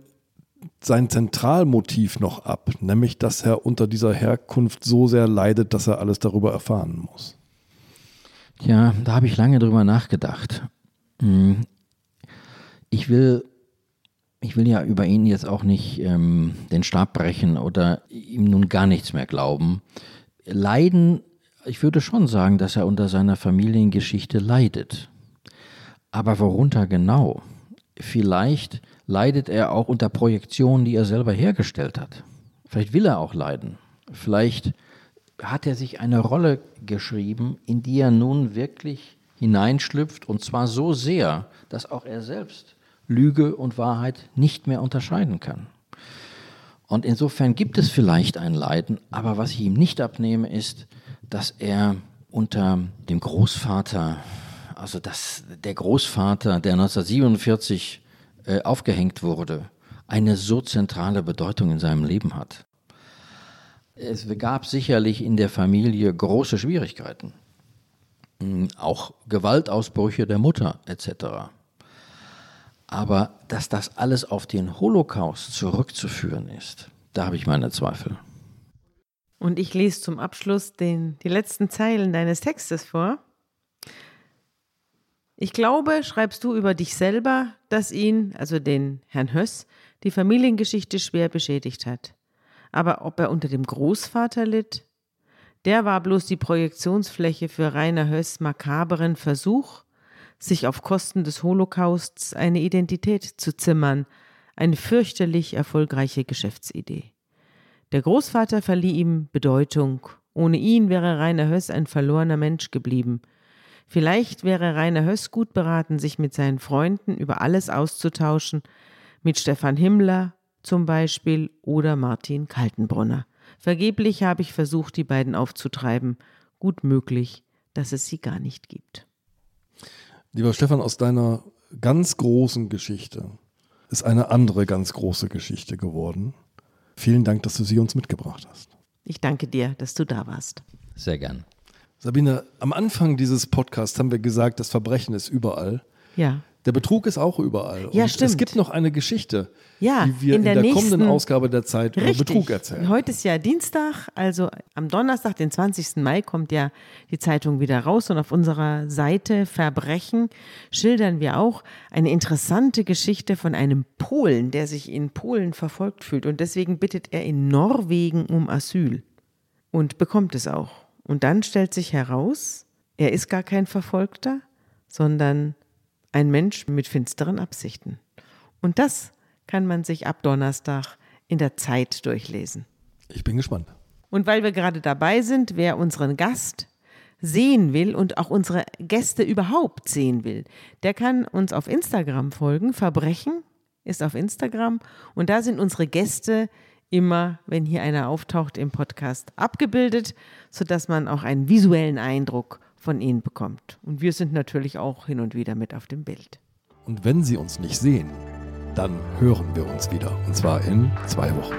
[SPEAKER 2] sein Zentralmotiv noch ab, nämlich dass er unter dieser Herkunft so sehr leidet, dass er alles darüber erfahren muss?
[SPEAKER 4] Ja, da habe ich lange drüber nachgedacht. Hm. Ich will, ich will ja über ihn jetzt auch nicht ähm, den Stab brechen oder ihm nun gar nichts mehr glauben. Leiden, ich würde schon sagen, dass er unter seiner Familiengeschichte leidet. Aber worunter genau? Vielleicht leidet er auch unter Projektionen, die er selber hergestellt hat. Vielleicht will er auch leiden. Vielleicht hat er sich eine Rolle geschrieben, in die er nun wirklich hineinschlüpft, und zwar so sehr, dass auch er selbst Lüge und Wahrheit nicht mehr unterscheiden kann. Und insofern gibt es vielleicht ein Leiden, aber was ich ihm nicht abnehme, ist, dass er unter dem Großvater, also dass der Großvater, der 1947 äh, aufgehängt wurde, eine so zentrale Bedeutung in seinem Leben hat. Es gab sicherlich in der Familie große Schwierigkeiten, hm, auch Gewaltausbrüche der Mutter etc. Aber dass das alles auf den Holocaust zurückzuführen ist, da habe ich meine Zweifel.
[SPEAKER 3] Und ich lese zum Abschluss den, die letzten Zeilen deines Textes vor. Ich glaube, schreibst du über dich selber, dass ihn, also den Herrn Höss, die Familiengeschichte schwer beschädigt hat. Aber ob er unter dem Großvater litt? Der war bloß die Projektionsfläche für Rainer Höss makaberen Versuch, sich auf Kosten des Holocausts eine Identität zu zimmern, eine fürchterlich erfolgreiche Geschäftsidee. Der Großvater verlieh ihm Bedeutung. Ohne ihn wäre Rainer Höss ein verlorener Mensch geblieben – Vielleicht wäre Rainer Höss gut beraten, sich mit seinen Freunden über alles auszutauschen, mit Stefan Himmler zum Beispiel oder Martin Kaltenbrunner. Vergeblich habe ich versucht, die beiden aufzutreiben. Gut möglich, dass es sie gar nicht gibt.
[SPEAKER 2] Lieber Stefan, aus deiner ganz großen Geschichte ist eine andere ganz große Geschichte geworden. Vielen Dank, dass du sie uns mitgebracht hast.
[SPEAKER 3] Ich danke dir, dass du da warst.
[SPEAKER 4] Sehr gern.
[SPEAKER 2] Sabine, am Anfang dieses Podcasts haben wir gesagt, das Verbrechen ist überall.
[SPEAKER 3] Ja.
[SPEAKER 2] Der Betrug ist auch überall.
[SPEAKER 3] Ja,
[SPEAKER 2] Und
[SPEAKER 3] stimmt.
[SPEAKER 2] Es gibt noch eine Geschichte,
[SPEAKER 3] Ja,
[SPEAKER 2] die wir
[SPEAKER 3] in
[SPEAKER 2] in
[SPEAKER 3] der
[SPEAKER 2] der,
[SPEAKER 3] nächsten-
[SPEAKER 2] kommenden Ausgabe der Zeit über
[SPEAKER 3] Richtig.
[SPEAKER 2] Betrug erzählen.
[SPEAKER 3] Heute ist ja Dienstag, also am Donnerstag, den 20. Mai, kommt ja die Zeitung wieder raus und auf unserer Seite Verbrechen schildern wir auch eine interessante Geschichte von einem Polen, der sich in Polen verfolgt fühlt und deswegen bittet er in Norwegen um Asyl und bekommt es auch. Und dann stellt sich heraus, er ist gar kein Verfolgter, sondern ein Mensch mit finsteren Absichten. Und das kann man sich ab Donnerstag in der Zeit durchlesen.
[SPEAKER 2] Ich bin gespannt.
[SPEAKER 3] Und weil wir gerade dabei sind, wer unseren Gast sehen will und auch unsere Gäste überhaupt sehen will, der kann uns auf Instagram folgen. Verbrechen ist auf Instagram und da sind unsere Gäste immer, wenn hier einer auftaucht im Podcast, abgebildet, sodass man auch einen visuellen Eindruck von ihnen bekommt. Und wir sind natürlich auch hin und wieder mit auf dem Bild.
[SPEAKER 2] Und wenn Sie uns nicht sehen, dann hören wir uns wieder. Und zwar in zwei Wochen.